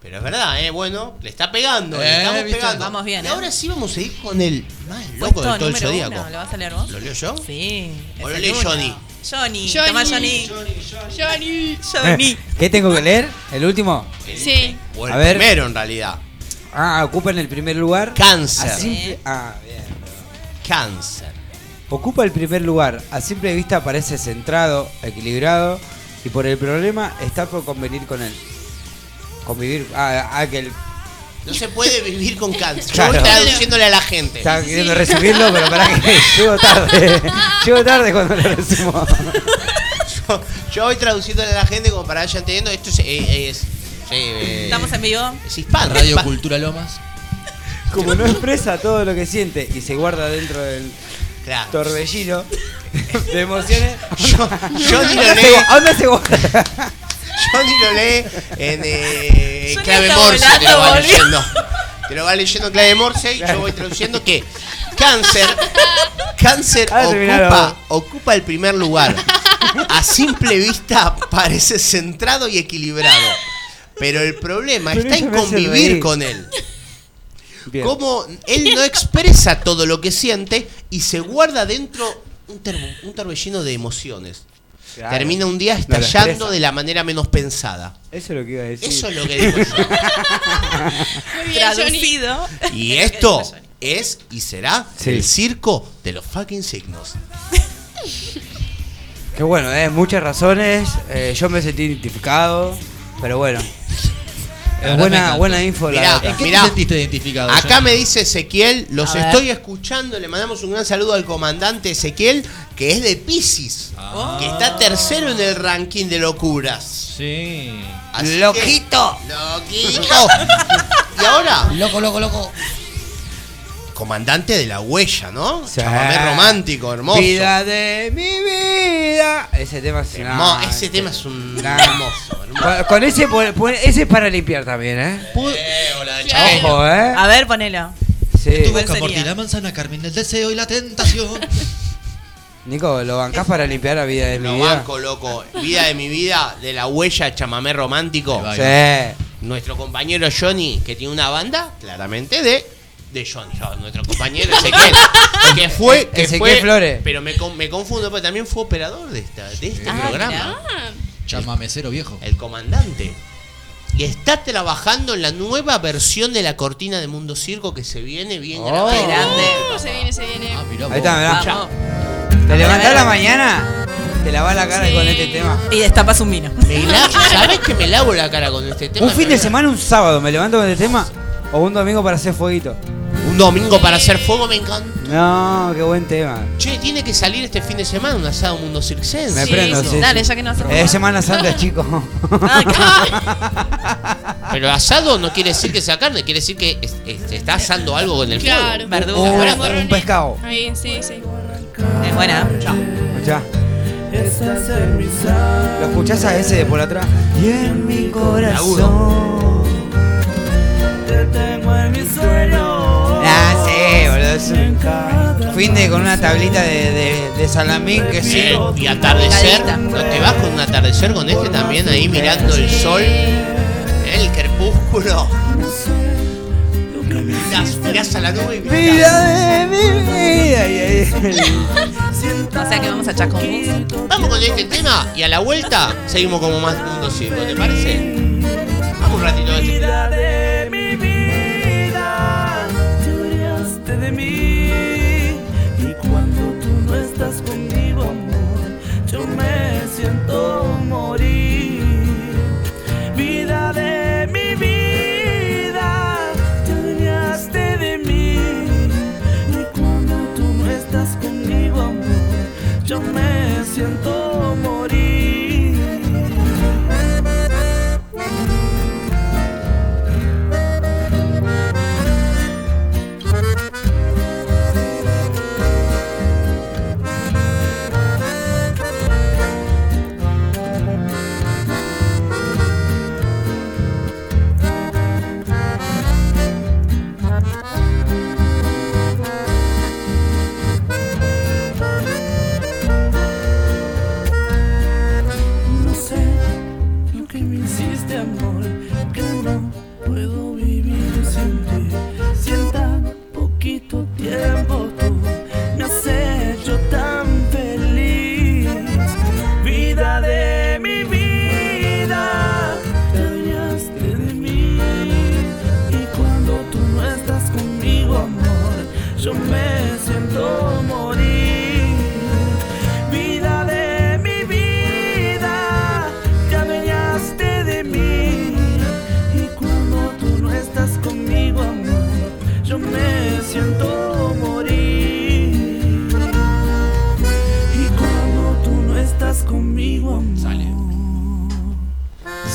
Pero es verdad, ¿eh? Bueno, le está pegando, le Eh, estamos ¿viste? pegando. Vamos bien, Y ¿eh? ahora sí vamos a ir con el más loco Puesto de todo el zodíaco. ¿Lo vas a leer vos? ¿Lo leo yo? Sí. ¿O lo lee. Johnny? Johnny. Johnny. Toma Johnny. Johnny. Johnny. ¿Qué tengo que leer? ¿El último? Sí. O el A ver. primero en realidad. Ah, ocupa en el primer lugar. Cáncer. Simple- ah, bien. Cáncer. Ocupa el primer lugar. A simple vista parece centrado, equilibrado y por el problema está por convenir con él. Convivir. Ah, ah, que el. No se puede vivir con cáncer. Yo voy traduciéndole a la gente. Estaba queriendo resumirlo, pero para que llego tarde. llego tarde cuando lo resumo. Yo, yo voy traduciéndole a la gente como para que vayan entendiendo. Esto es. eh, es- eh, Estamos en vivo. Es hispano. Radio hispano. Cultura Lomas. Como no expresa todo lo que siente y se guarda dentro del Claro. torbellino de emociones. Yo, yo ni lo ¿A dónde se guarda? Yo ni lo lee en eh, Yo clave morse. Te lo va boludo. leyendo. Te lo va leyendo en clave morse y yo voy traduciendo que cáncer. Cáncer Ah, ocupa, ocupa el primer lugar. A simple vista parece centrado y equilibrado. Pero el problema Pero está eso en me hace convivir reír. con él. Bien. Como él no expresa todo lo que siente y se guarda dentro un, terbo- un torbellino de emociones. Claro. Termina un día estallando de la manera menos pensada. Eso es lo que iba a decir. Eso es lo que digo yo. Muy bien, Johnny. Traducido. Y esto es y será Sí. el circo de los fucking signos. Que bueno, eh, muchas razones. eh, yo me sentí identificado. Pero bueno. Buena, buena info la Mirá, data. ¿En qué Mirá. te sentiste identificado? Acá me dice Ezequiel, los A ver. estoy escuchando, le mandamos un gran saludo al comandante Ezequiel, que es de Pisces, Ah. que está tercero en el ranking de locuras. Sí. Así que- ¡Loquito! ¡Loquito! y ahora, Loco, loco, loco. Comandante de la huella, ¿no? Sí. Chamamé romántico, hermoso. Vida de mi vida. Ese tema es Hermo- no, ese tema es un Nah. hermoso, hermoso. Con, con ese, pon- pon- ese es para limpiar también, ¿eh? Eh, hola de. Ojo, ¿eh? A ver, ponelo. Sí. Tu ¿Cuál boca por ti, la manzana, Carmen, el deseo y la tentación. Nico, ¿lo bancás para limpiar la vida de mi Lo vida? banco, loco. Vida de mi vida, de la huella, chamamé romántico. Sí. Nuestro compañero Johnny, que tiene una banda, claramente de, de Johnny. Yo, nuestro compañero Ezequiel, que fue. Que Ezequiel fue Flores. Pero me, con- me confundo, pero también fue operador de, esta, de este Ah, programa. Chamamecero viejo. El comandante. Y está trabajando en la nueva versión de la cortina de Mundo Circo que se viene bien Oh. grande. Uh, se viene, se viene. Ah, mirá Ahí está, mirá. Te levantás la mañana, te lavas la cara Sí. con este tema. Y destapas un vino. ¿Sabes que me lavo la cara con este tema? Un fin de semana, un sábado, me levanto con este tema. O un domingo para hacer fueguito. Un domingo para hacer fuego me encanta. No, qué buen tema. Che, tiene que salir este fin de semana un asado mundo circense. Me Sí, prendo, sí. sí. Dale, ya que no hacemos Es más. Semana Santa, chicos. Pero asado no quiere decir que sea carne, quiere decir que es- es- se está asando algo con el Claro. fuego. Verdura. Un- un morrones. pescado. Ahí, sí, sí. Es buena. Ya. ¿Lo escuchás a ese de por atrás? Y en mi corazón. Te tengo en mis sueños. Ah, sí, boludo. es un Fin de con una tablita de, de, de salamín que sí. Eh, y atardecer. ¿no te vas con un atardecer con este también ahí mirando el sol, el crepúsculo? Mirás, mirás a la nube y gritás. Vida de O sea que vamos a Chascomús. Vamos con este tema y a la vuelta seguimos como más mundo circo, ¿te parece? Vamos un ratito de este. Siento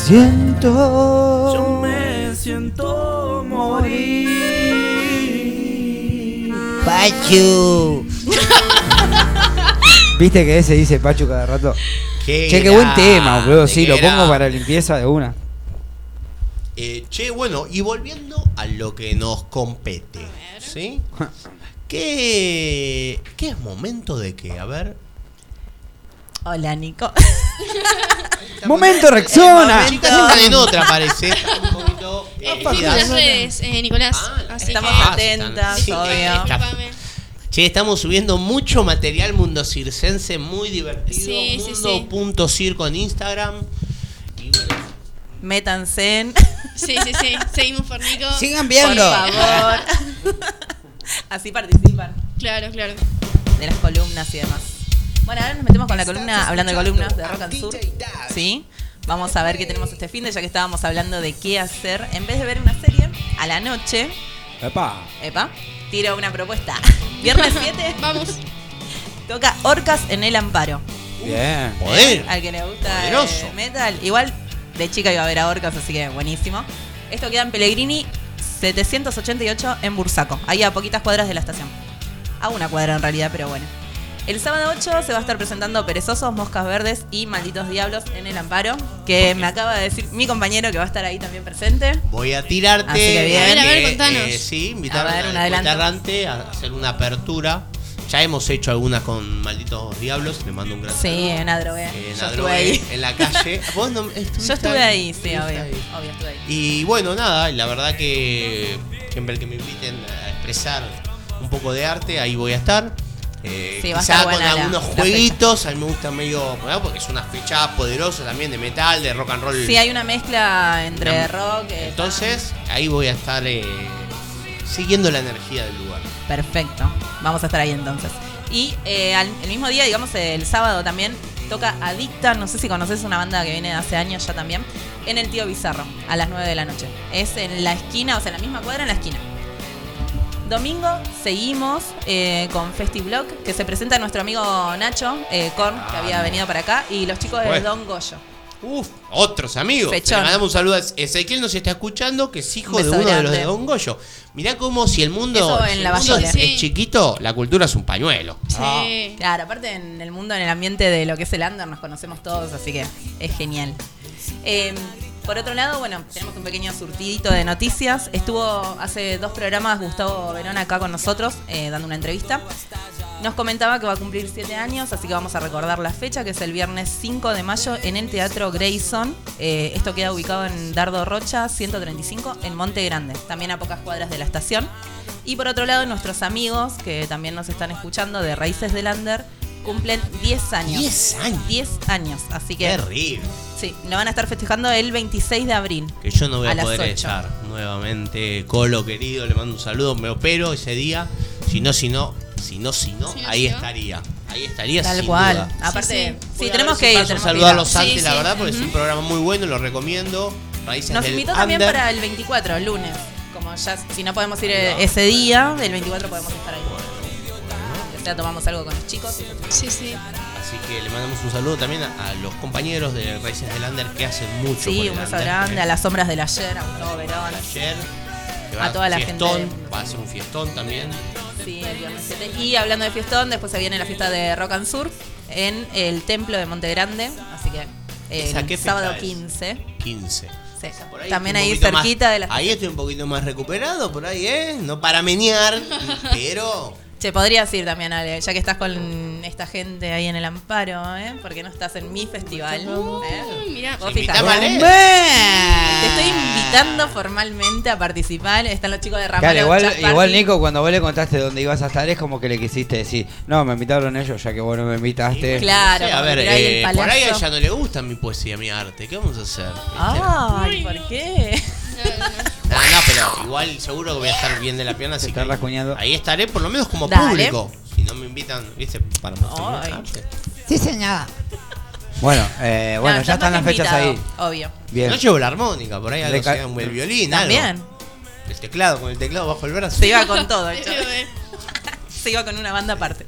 Siento. yo me siento morir. Pachu. ¿Viste que ese dice Pachu cada rato? Qué Che, qué buen tema, boludo. Sí, lo pongo para limpieza de una. Eh, che, bueno, y volviendo a lo que nos compete, ¿sí? ¿Qué, ¿Qué es momento de qué? A ver. Hola, Nico. Momento Rexona. Chicas están en otra, parece. Un poquito, eh, las redes, eh, Nicolás. así Estamos que- Ah, atentas, sí, obvio. Discúlpame. Che, estamos subiendo mucho material mundo circense muy divertido. Sí, sí, sí. Mundo.circo en Instagram. Y bueno, Métanse en. Sí, sí, sí. Seguimos por Nico. Sigan Por viendo. favor. Así participan Claro, claro. de las columnas y demás. Bueno, ahora nos metemos con la columna, hablando de columnas, de Rock and Sur. ¿Sí? Vamos a ver qué tenemos este fin de ya que estábamos hablando de qué hacer. En vez de ver una serie, a la noche, Epa. epa, tiro una propuesta. Viernes 7, Vamos. toca Orcas en el Amparo. Bien. Poder. Al que le gusta eh, metal. Igual de chica iba a ver a Orcas, así que buenísimo. Esto queda en Pellegrini 788 en Bursaco, ahí a poquitas cuadras de la estación. A una cuadra en realidad, pero bueno. El sábado 8 se va a estar presentando Perezosos, Moscas Verdes y Malditos Diablos en el Amparo, que me acaba de decir mi compañero que va a estar ahí también presente. Voy a tirarte. Así que bien. A ver, a ver, eh, contanos. eh, sí, invitar A un adelanto. Errante a hacer una apertura. Ya hemos hecho algunas con Malditos Diablos. Le mando un gran Sí, saludo. en Adrogué. Eh, en Adrogué, ahí. En la calle. ¿Vos no estuviste Yo estuve ahí, sí, Estuviste obvio. ahí. Obvio, estuve ahí. Y bueno, nada, la verdad que siempre que me inviten a expresar un poco de arte, ahí voy a estar. Eh, Sí, quizá con la- algunos la jueguitos, a mí me gusta medio, bueno, porque es una fecha poderosa también de metal, de rock and roll. Sí, hay una mezcla entre rock. eh, Entonces, ahí voy a estar eh, siguiendo la energía del lugar. Perfecto. Vamos a estar ahí entonces. Y eh, al- el mismo día, digamos el sábado también, toca Adicta, no sé si conoces una banda que viene de hace años ya también, en el Tío Bizarro, a las 9 de la noche. Es en la esquina, o sea, en la misma cuadra, en la esquina. Domingo seguimos eh, con FestiBlock, que se presenta nuestro amigo Nacho eh, Korn, que había venido para acá, y los chicos de Bueno. Don Goyo. Uf, otros amigos. Fechón. Le mandamos un saludo a Ezequiel, nos está escuchando, que es hijo Un de beso uno de los grande. de Don Goyo. Mirá cómo si el mundo, Eso si en el la mundo es Sí. chiquito, la cultura es un pañuelo. Sí. Claro, aparte en el mundo, en el ambiente de lo que es el under, nos conocemos todos, así que es genial. Eh, por otro lado, bueno, tenemos un pequeño surtidito de noticias. Estuvo hace dos programas Gustavo Verón acá con nosotros, eh, dando una entrevista. Nos comentaba que va a cumplir siete años, así que vamos a recordar la fecha, que es el viernes 5 de mayo en el Teatro Grayson. Eh, esto queda ubicado en Dardo Rocha, 135, en Monte Grande, también a pocas cuadras de la estación. Y por otro lado, nuestros amigos, que también nos están escuchando, de Raíces del Under, cumplen 10 años. 10 años. 10 años, así que Terrible. Sí, lo van a estar festejando el 26 de abril. Que yo no voy a, poder estar nuevamente. Colo querido, le mando un saludo, me opero ese día. Si no, si no, si no, si no, ahí estaría. Ahí estaría Tal sin cual. duda. Aparte, Sí, tenemos que ir. paso a tenemos que ir. saludarlos Sí, antes, la sí. verdad, porque es un programa muy bueno, lo recomiendo. Raíces Nos del invitó también Under. para el 24, el lunes. Como ya, si no podemos ir ese día, el 24 podemos estar ahí. Ya sea, tomamos algo con los chicos. Sí, sí. Así que le mandamos un saludo también a, a los compañeros de Raíces del Under que hacen mucho. por Sí, el un beso grande ¿eh? a las sombras del ayer, a Gustavo Verón. Ayer, que A toda la fiestón, gente Va a ser un fiestón también. Sí, el viernes 7. Y hablando de fiestón, después se viene la fiesta de Rock and Surf en el templo de Monte Grande. Así que eh, ¿Esa qué el fecha sábado es? 15. 15. Sí. Por ahí También ahí cerquita más- de la Ahí estoy un poquito más recuperado, por ahí, ¿eh? No para menear, pero. Che, podrías ir también, Ale, ya que estás con esta gente ahí en el amparo, ¿eh? Porque no estás en mi festival. ¿eh? Mirá. Vos fijate. Te estoy invitando formalmente a participar. Están los chicos de Ramiro. Claro, igual, igual. Nico, cuando vos le contaste dónde ibas a estar, es como que le quisiste decir, no, me invitaron ellos, ya que vos no me invitaste. Claro, Sí, a ver, eh, por ahí a ella no le gusta mi poesía, mi arte. ¿Qué vamos a hacer? ¿Viste? Ay, ¿por no, no. Pero igual seguro que voy a estar bien de la pierna, así que rascuñando. ahí estaré por lo menos como Dale. público. Si no me invitan, ¿viste? Para mostrar mi Ay. arte. Sí, señora. Bueno, eh, bueno, No, ya estás están las más fechas invitado, ahí. Obvio. Bien. No llevo la armónica, por ahí Le algo ca- sea, el violín, algo. También. El teclado, con el teclado bajo el brazo. Se iba con todo, el Eh, chaval. Se iba con una banda aparte.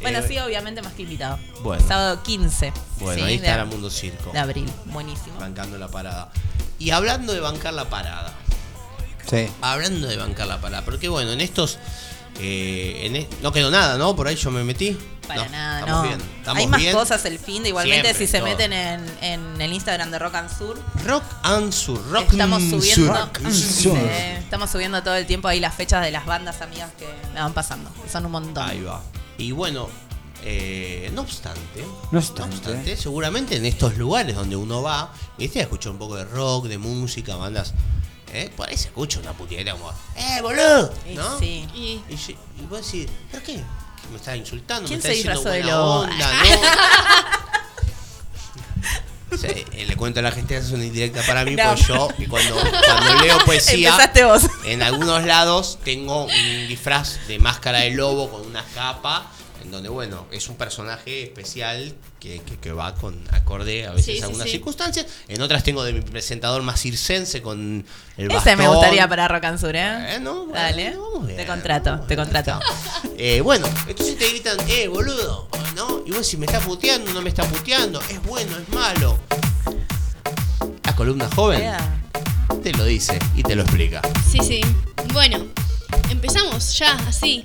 Bueno, Eh, sí, obviamente más que invitado. Bueno. Sábado 15. Bueno, sí, ahí de- está Mundo Circo. De abril. Buenísimo. Bancando la parada. Y hablando de bancar la parada. Sí. Hablando de bancar la parada. Porque bueno, en estos. eh, en e- no quedó nada, ¿no? Por ahí yo me metí. Para No, nada, estamos no. bien. Estamos Hay más bien. cosas el fin de igualmente Siempre, si se todo. meten en, en el Instagram de Rock and Sur. Rock and Sur. Rock estamos and subiendo, Sur. Sí, estamos subiendo todo el tiempo ahí las fechas de las bandas amigas que me van pasando. Son un montón. Ahí va. Y bueno, eh, no obstante, No obstante. seguramente en estos lugares donde uno va, viste, escucha un poco de rock, de música, bandas. ¿Eh? Por ahí se escucha una putieta como, ¡eh, boludo! Y ¿No? sí. Y Y, y vos decís, ¿pero qué? ¿Que ¿Me está insultando? ¿Quién ¿Me está se diciendo disfrazó de buena lobo? onda? ¿No? Sí, eh, le cuento a la gente, es una indirecta para mí, No. pues yo cuando, cuando leo poesía, Empezaste vos. en algunos lados tengo un disfraz de máscara de lobo con una capa en donde, bueno, es un personaje especial que, que- que va con acorde a veces Sí, a algunas sí. circunstancias. En otras tengo de mi presentador más circense con el bastón. Ese me gustaría para Rock and Sur, ¿eh? Bueno, Dale. bien, te contrato, te contrato. Eh, bueno, entonces te gritan, eh, boludo, ¿no? Y vos si me está puteando, no me está puteando, es bueno, es malo. La columna joven te lo dice y te lo explica. Sí, sí. Bueno, empezamos ya, así.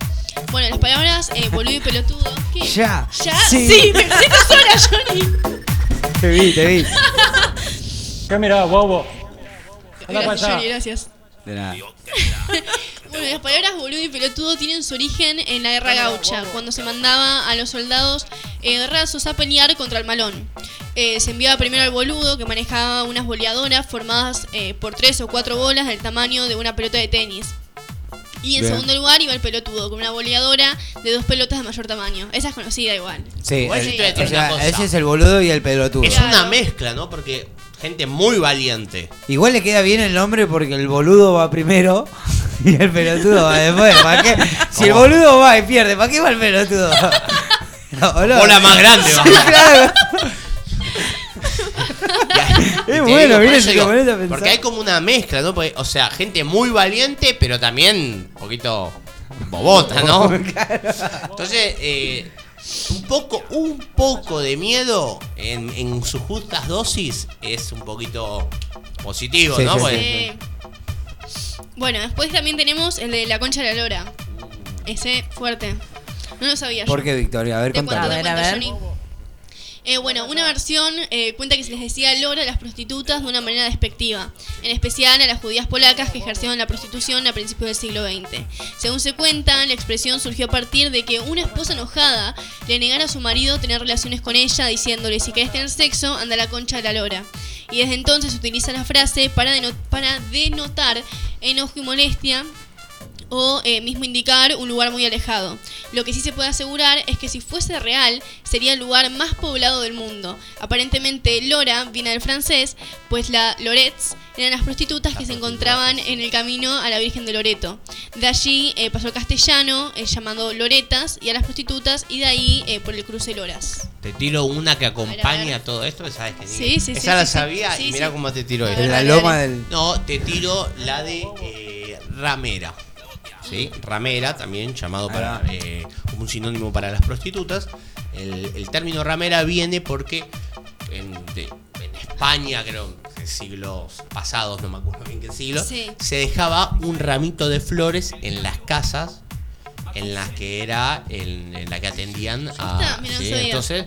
Bueno, las palabras eh, boludo y pelotudo. ¿Qué? Ya. ¿Ya? Sí. Sí, me pusiste sola, Johnny. Te vi, te vi. ¿Qué mirá, bobo? Anda para Gracias, allá. Johnny, gracias. De nada. Bueno, las palabras boludo y pelotudo tienen su origen en la guerra gaucha, cuando se mandaba a los soldados eh, rasos a pelear contra el malón. Eh, se enviaba primero al boludo, que manejaba unas boleadoras formadas eh, por tres o cuatro bolas del tamaño de una pelota de tenis. Y en Bien. segundo lugar iba el pelotudo, con una boleadora de dos pelotas de mayor tamaño. Esa es conocida igual. Sí, Igual el- yo te voy a decir o sea, una cosa. ese es el boludo y el pelotudo. Es una mezcla, ¿no? Porque gente muy valiente. Igual le queda bien el nombre porque el boludo va primero y el pelotudo va después. ¿Para qué? Si el boludo va y pierde, ¿para qué va el pelotudo? No, boludo. Bola más grande, va. Sí, claro. Es bueno, digo, a pensar. Porque hay como una mezcla, ¿no? Porque, o sea, gente muy valiente, pero también un poquito bobota, ¿no? Entonces, eh, un poco, un poco de miedo en, en sus justas dosis es un poquito positivo, Sí, ¿no? sí, Porque- Sí. Bueno, después también tenemos el de la concha de la lora. Ese fuerte. No lo sabía yo. ¿Por qué, Victoria? A ver, contame. te cuento, Johnny. Eh, bueno, una versión eh, cuenta que se les decía lora a las prostitutas de una manera despectiva, en especial a las judías polacas que ejercieron la prostitución a principios del siglo XX. Según se cuenta, la expresión surgió a partir de que una esposa enojada le negara a su marido tener relaciones con ella, diciéndole si querés tener sexo, anda a la concha de la lora. Y desde entonces se utiliza la frase para denotar enojo y molestia o eh, mismo indicar un lugar muy alejado. Lo que sí se puede asegurar es que si fuese real, sería el lugar más poblado del mundo. Aparentemente Lora viene del francés, pues la Lorets eran las prostitutas que se encontraban en el camino a la Virgen de Loreto. De allí eh, pasó al castellano, eh, llamando Loretas, y a las prostitutas, y de ahí eh, por el cruce Loras. Te tiro una que A ver, a acompaña ver. a todo esto, que sabes que Sí, sí, Esa sí, la sí, sabía Sí, y mira sí. cómo te tiro esta. ver, La loma del. No, te tiro la de eh, ramera. ¿Sí? Ramera, también llamado para va. eh, como un sinónimo para las prostitutas. El, el término ramera viene porque en, de- en España, creo que siglos pasados, no me acuerdo bien qué siglo, Sí. se dejaba un ramito de flores en las casas en las que era en, en la que atendían a está, mira, no ¿sí? entonces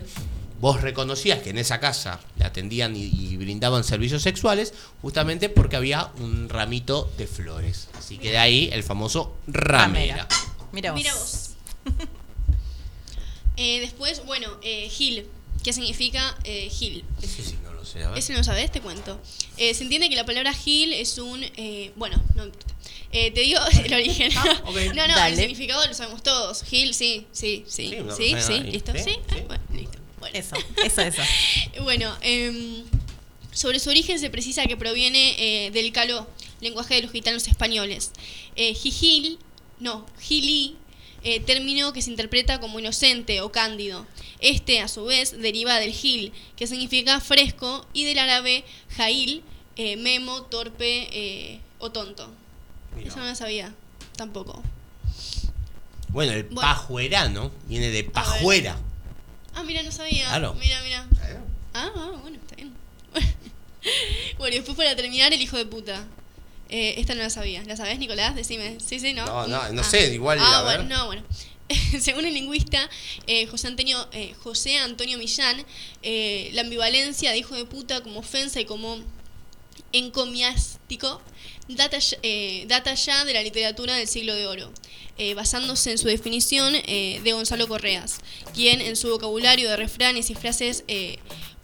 vos reconocías que en esa casa le atendían y, y brindaban servicios sexuales justamente porque había un ramito de flores. Así que de ahí el famoso ramera. Mira vos. Mira vos. Eh, después, bueno, eh, Gil. ¿Qué significa eh, Gil? Ese sí no lo sé. Ese no lo sabes, te cuento. Eh, se entiende que la palabra Gil es un. eh, bueno, no importa. Eh, te digo el origen. ok. No, no, Dale. el significado lo sabemos todos. Gil, sí, sí, sí. Sí, Sí, sí, listo. Sí, Sí, sí. Ah, bueno, listo. Bueno. Eso, eso, eso. Bueno, em, sobre su origen se precisa que proviene eh, del caló, lenguaje de los gitanos españoles. Eh, jijil, no, gili, eh, término que se interpreta como inocente o cándido. Este, a su vez, deriva del gil, que significa fresco, y del árabe jail, eh, memo, torpe eh, o tonto. Mira. Eso no lo sabía, tampoco. Bueno, el Bueno. pajuerano viene de pajuera. Ah, mira, no sabía. Claro. Mira, mira. Ah, ah, bueno, está bien. bueno, y después para terminar, el hijo de puta. Eh, esta no la sabía. ¿La sabés, Nicolás? Decime. Sí, sí, ¿no? No, no, no Ah. sé, igual, Ah, a ver. bueno, no, bueno. Según el lingüista eh, José, Antonio, eh, José Antonio Millán, eh, la ambivalencia de hijo de puta como ofensa y como encomiástico data, eh, data ya de la literatura del siglo de oro, eh, basándose en su definición eh, de Gonzalo Correas, quien en su vocabulario de refranes y frases eh,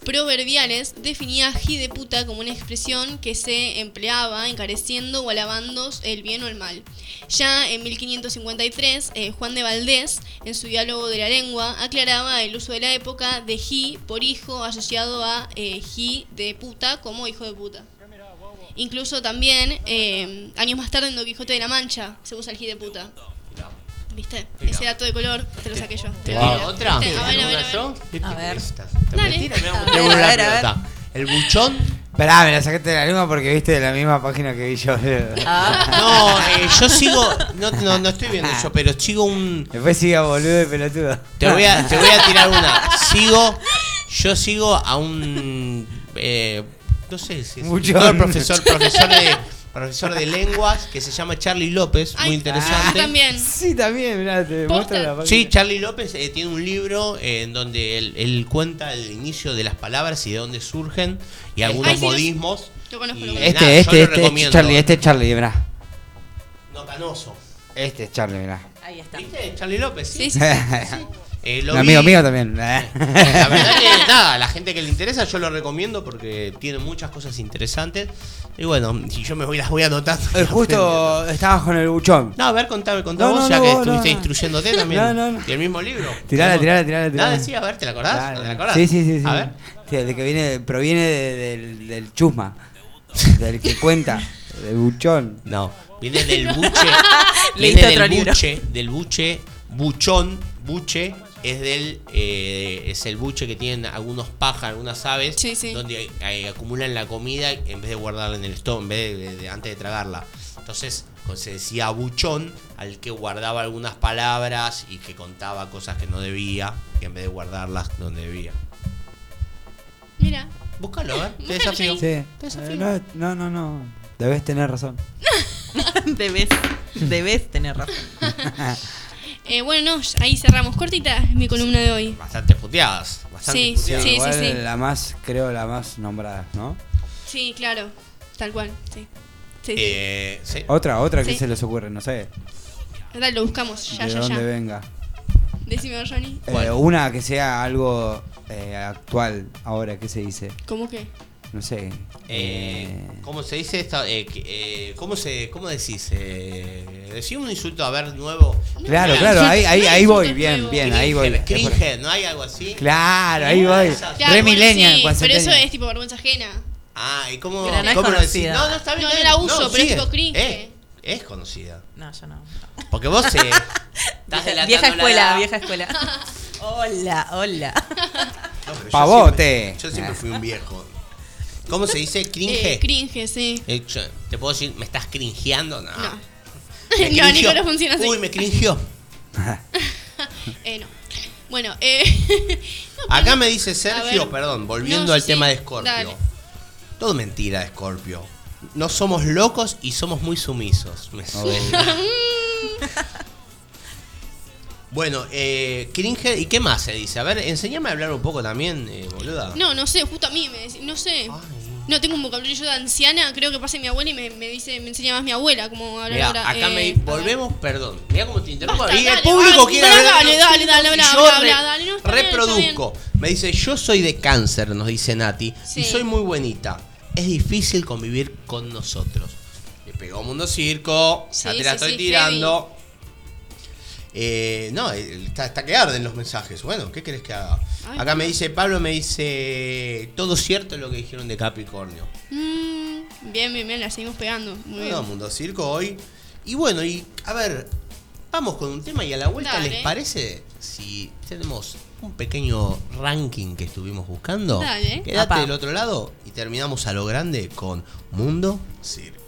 proverbiales definía de puta como una expresión que se empleaba encareciendo o alabando el bien o el mal. Ya en 1553, eh, Juan de Valdés, en su diálogo de la lengua, aclaraba el uso de la época de ji por hijo asociado a eh, de puta como hijo de puta. Incluso también, años más tarde en Don Quijote de la Mancha, se usa el ji de puta. ¿Viste? Mira. Ese dato de color te lo saqué yo. ¿Te digo lo- otra? ¿Viste? A ver, a ver, ¿Alguna a ver. A te ver. Dale. A a. El buchón. Esperá, me la sacaste de la lengua porque viste de la misma página que vi yo. No, eh, yo sigo. No, no, no estoy viendo yo, pero sigo un. Después siga boludo y pelotudo. Te voy a, te voy a tirar una. Sigo. Yo sigo a un. eh, no sé si es un Buchón. profesor, profesor de. Profesor de lenguas que se llama Charlie López, muy Ay, interesante. ah, también. Sí, también, mirá, te muestro la página. Sí, Charlie López eh, tiene un libro eh, en donde él, él cuenta el inicio de las palabras y de dónde surgen y algunos Ay, sí, modismos. Lo conozco, Y. Este, nada, yo este, lo este, este es recomiendo. Charlie, este es Charlie, mirá. No, canoso. Este es Charlie, mirá. Ahí está. ¿Viste? Charlie López, sí. Sí, sí, sí. Eh, lo Un vi- amigo mío también. La verdad que nada, a la gente que le interesa yo lo recomiendo porque tiene muchas cosas interesantes. Y bueno, si yo me voy las voy anotando. Eh, Justo estabas con el buchón. No, a ver, contame, contame No, vos, no, ya no, que estuviste no. instruyéndote también. No, no, no. ¿Y el mismo libro? Tirala, tirala, tirala, tirala. Nada, sí, a ver, ¿te la acordás? Dale. ¿Te la acordás? Sí, sí, sí. sí. A ver. Sí, de que viene, proviene de- del, del chusma. Del que cuenta. Del buchón. No, viene del buche. Viene del buche, del buche, buchón, buche. Es del eh, es el buche que tienen algunos pájaros, algunas aves, Sí, sí. donde eh, acumulan la comida en vez de guardarla en el estómago, en vez de, de- antes de tragarla. Entonces pues, se decía buchón al que guardaba algunas palabras y que contaba cosas que no debía, y en vez de guardarlas donde debía. Mira. Búscalo, a ver, te desafío. Sí. Te Eh, desafío. no, no, no, no. Debes tener razón. debes, debes tener razón. Eh, bueno, no, ahí cerramos. Cortita mi columna de hoy. Bastante puteadas. Bastante Sí, puteadas. sí, Igual sí. la más, creo, la más nombrada, ¿no? Sí, claro. Tal cual, sí. Sí, sí. Eh, sí. Otra, otra que Sí. se les ocurre, no sé. Dale, lo buscamos. Ya, de ya, dónde ya. venga. Decime, Johnny. Eh, una que sea algo eh, actual ahora, ¿qué se dice? ¿Cómo que? No sé. Eh, ¿Cómo se dice esto? Eh, eh, ¿Cómo se, cómo decís? Eh, decí un insulto a ver nuevo. Claro, No, claro, ahí, ahí, ahí voy, bien, bien, ahí voy. Cringe, ¿no hay algo así? Claro, ahí voy. Claro, Re sí, pero eso es tipo vergüenza ajena. Ah, ¿y cómo, Pero no cómo lo decís? No, no, está bien. No, no la uso, pero es tipo cringe. Eh, es conocida. No, yo no. Porque vos eh, estás Vieja, escuela, vieja escuela. hola, hola. Yo Pavote. siempre- Yo siempre fui un viejo. ¿Cómo se dice? ¿Cringe? Eh, cringe, sí. Eh, yo- ¿Te puedo decir, me estás cringeando? No. No. No, cringeó. Nico, no funciona así. Uy, me cringeó. Eh, no. Bueno, eh. no, Acá me dice Sergio, ver. perdón, volviendo No, al sí, tema de. Scorpio. Dale. Todo mentira Scorpio. No somos locos y somos muy sumisos. Me suena. bueno, eh, cringe, ¿y qué más se dice? A ver, enséñame a hablar un poco también, eh, boluda. No, no sé, justo a mí me decís, no sé. No, tengo un vocabulario de anciana, creo que pasa mi abuela y me, me dice, me enseña más mi abuela como hablar Mirá, ahora. acá eh, me volvemos, perdón. Mira cómo te interrumpo. Basta, Y el dale, público dale, quiere dale, hablar. dale, dale, dale, habla, yo habla, re- habla, dale, no, bien, reproduzco. Me dice, yo soy de cáncer, nos dice Nati, Sí. y soy muy buenita. Es difícil convivir con nosotros. Le pegó Mundo Circo, ya Sí, te la sí, estoy sí, tirando. Eh, no, eh, está, está que arden los mensajes. Bueno, ¿qué querés que haga? Ay, Acá me dice, Pablo me dice, todo cierto lo que dijeron de Capricornio. Mm, bien, bien, bien, la seguimos pegando. Muy bien. Bueno, Mundo Circo hoy. Y bueno, y a ver, vamos con un tema y a la vuelta, Dale. ¿les parece si tenemos un pequeño ranking que estuvimos buscando? Dale. Quédate del otro lado y terminamos a lo grande con Mundo Circo.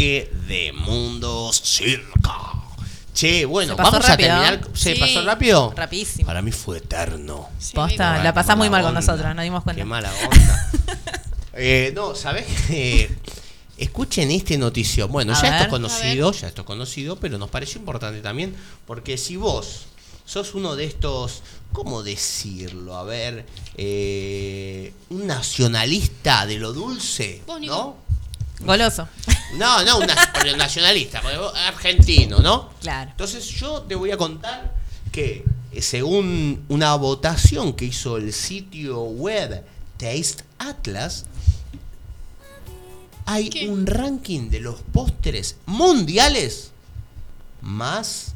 Bloque de Mundos Circo. Che, bueno, Se vamos rápido, a terminar. ¿eh? ¿Se Sí. pasó rápido? Rapidísimo. Para mí fue eterno. Posta, Qué la pasás muy mal con nosotros, nos dimos cuenta. Qué mala onda. Eh, no, ¿sabés qué? Escuchen este noticio. Bueno, A ya esto es conocido, ya esto es conocido, pero nos pareció importante también, porque si vos sos uno de estos, ¿cómo decirlo? A ver, eh, un nacionalista de lo dulce, ¿no? Goloso. No, no, un nacionalista, argentino, ¿no? Claro. Entonces yo te voy a contar que eh, según una votación que hizo el sitio web Taste Atlas, hay un ranking de los postres mundiales más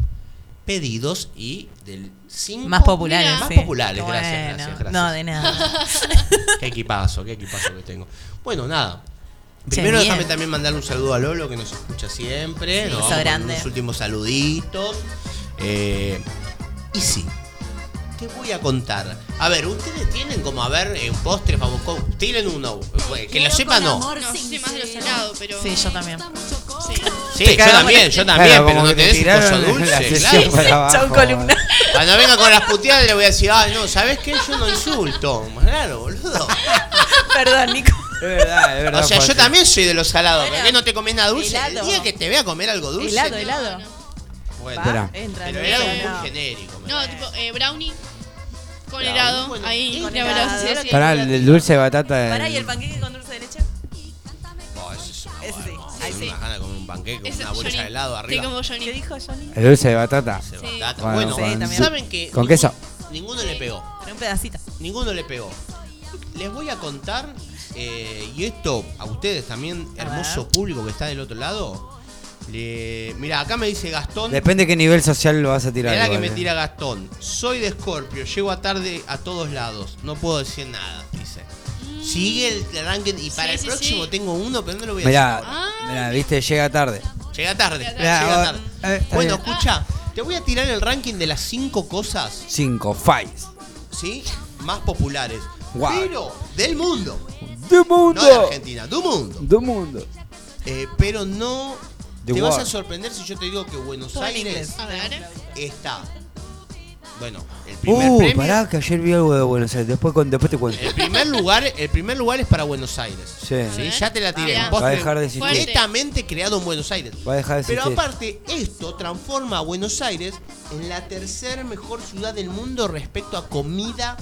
pedidos y del cinco Más populares, más sí. populares, gracias, gracias, gracias. No, de nada. qué equipazo, qué equipazo que tengo. Bueno, nada. Primero déjame también mandarle un saludo a Lolo que nos escucha siempre. Sí, Nos con grande. Unos últimos saluditos. Eh, y sí, te voy a contar. A ver, ustedes tienen como a ver eh, un postre famoso. Tienen uno. eh, Que lo sepa no. No, yo soy más de lo salado, pero. Sí, yo también. Sí. Yo también, yo también, Claro, pero no te coso la dulce, claro. Chau, columna. Cuando venga con las puteadas le voy a decir, ay, no, ¿sabes qué? Yo no insulto. Claro, boludo. Perdón, Nico. Es verdad, es verdad. O sea, yo también soy de los salados. ¿Por qué no te comes nada dulce? helado. El día que te vea comer algo dulce. Helado, helado. Bueno, Espera. Entra, pero helado no. muy genérico. No, parece. tipo eh, brownie con Brownie, helado. bueno, ahí, con la helado. verdad, sí, sí. Pará, el, el dulce de batata. Pará, ¿y el- panqueque con dulce de leche? Oh, eso es una Ese sí. buena, Ahí tengo sí. unas ganas de comer un panqueque con una bolsa Johnny. de helado Sí, arriba. como ¿Qué Johnny. dijo Johnny? El dulce de batata. Sí. batata. Bueno, Bueno, Sí, también. ¿saben que Con ninguno- queso. Ninguno le pegó. Pero un pedacito. Ninguno le pegó. Les voy a contar, eh, y esto a ustedes también, hermoso público que está del otro lado. Le... Mira, acá me dice Gastón. Depende qué nivel social lo vas a tirar. Mirá que me eh. tira Gastón. Soy de Scorpio, llego a tarde a todos lados. No puedo decir nada, dice. Sigue el ranking y para Sí, el sí, próximo sí. tengo uno, pero no lo voy a Mirá, decir. Ah. mirá, viste, llega tarde. Llega tarde, Llega llega tarde. Eh, Bueno, bien. escucha, te voy a tirar el ranking de las cinco cosas, 5, fives. ¿sí? Más populares. Guau. Pero del mundo. ¡De No de mundo! Argentina, del mundo. ¡De mundo! Eh, pero no The te vas a world. sorprender si yo te digo que Buenos Aires está. Bueno, el primer Uh, premio. pará, que ayer vi algo de Buenos Aires. Después, con- después te cuento. El primer lugar, el primer lugar es para Buenos Aires. Sí. ¿sí? Ya te la tiré. Ah, va a dejar de existir. Netamente creado en Buenos Aires. Va a dejar de Pero existir. aparte, esto transforma a Buenos Aires en la tercera mejor ciudad del mundo respecto a comida,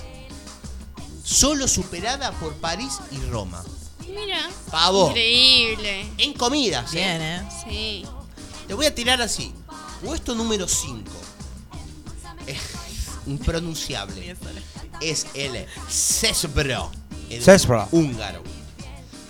solo superada por París y Roma. Mira. Pavo. Increíble. En comidas, ¿eh? Bien, ¿eh? Sí. Te voy a tirar así. Puesto número 5. Impronunciable. Es el Cesbro. El Cesbro. húngaro.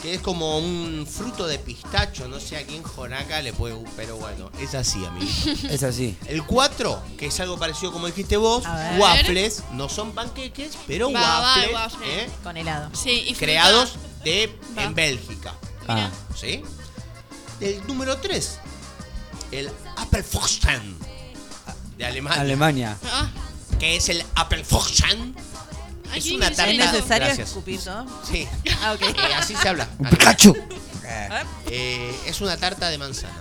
Que es como un fruto de pistacho. No sé a quién jonaca le puede. Pero bueno, es así, amigo. Es así. El 4, que es algo parecido como dijiste vos, waffles, no son panqueques, pero Va, va, waffles, waffle. ¿eh? Con helado. Sí, y creados de Va. en Bélgica. Ah, ¿Sí? El número 3, el Apfelfuchten de Alemania, Alemania. Ah, que es el Apfelfuchten. Es una ¿Es tarta. impresionante. necesario Gracias. escupir todo? Sí, Ah, ok. eh, así se habla. ¡Un Pikachu! Eh, es una tarta de manzana.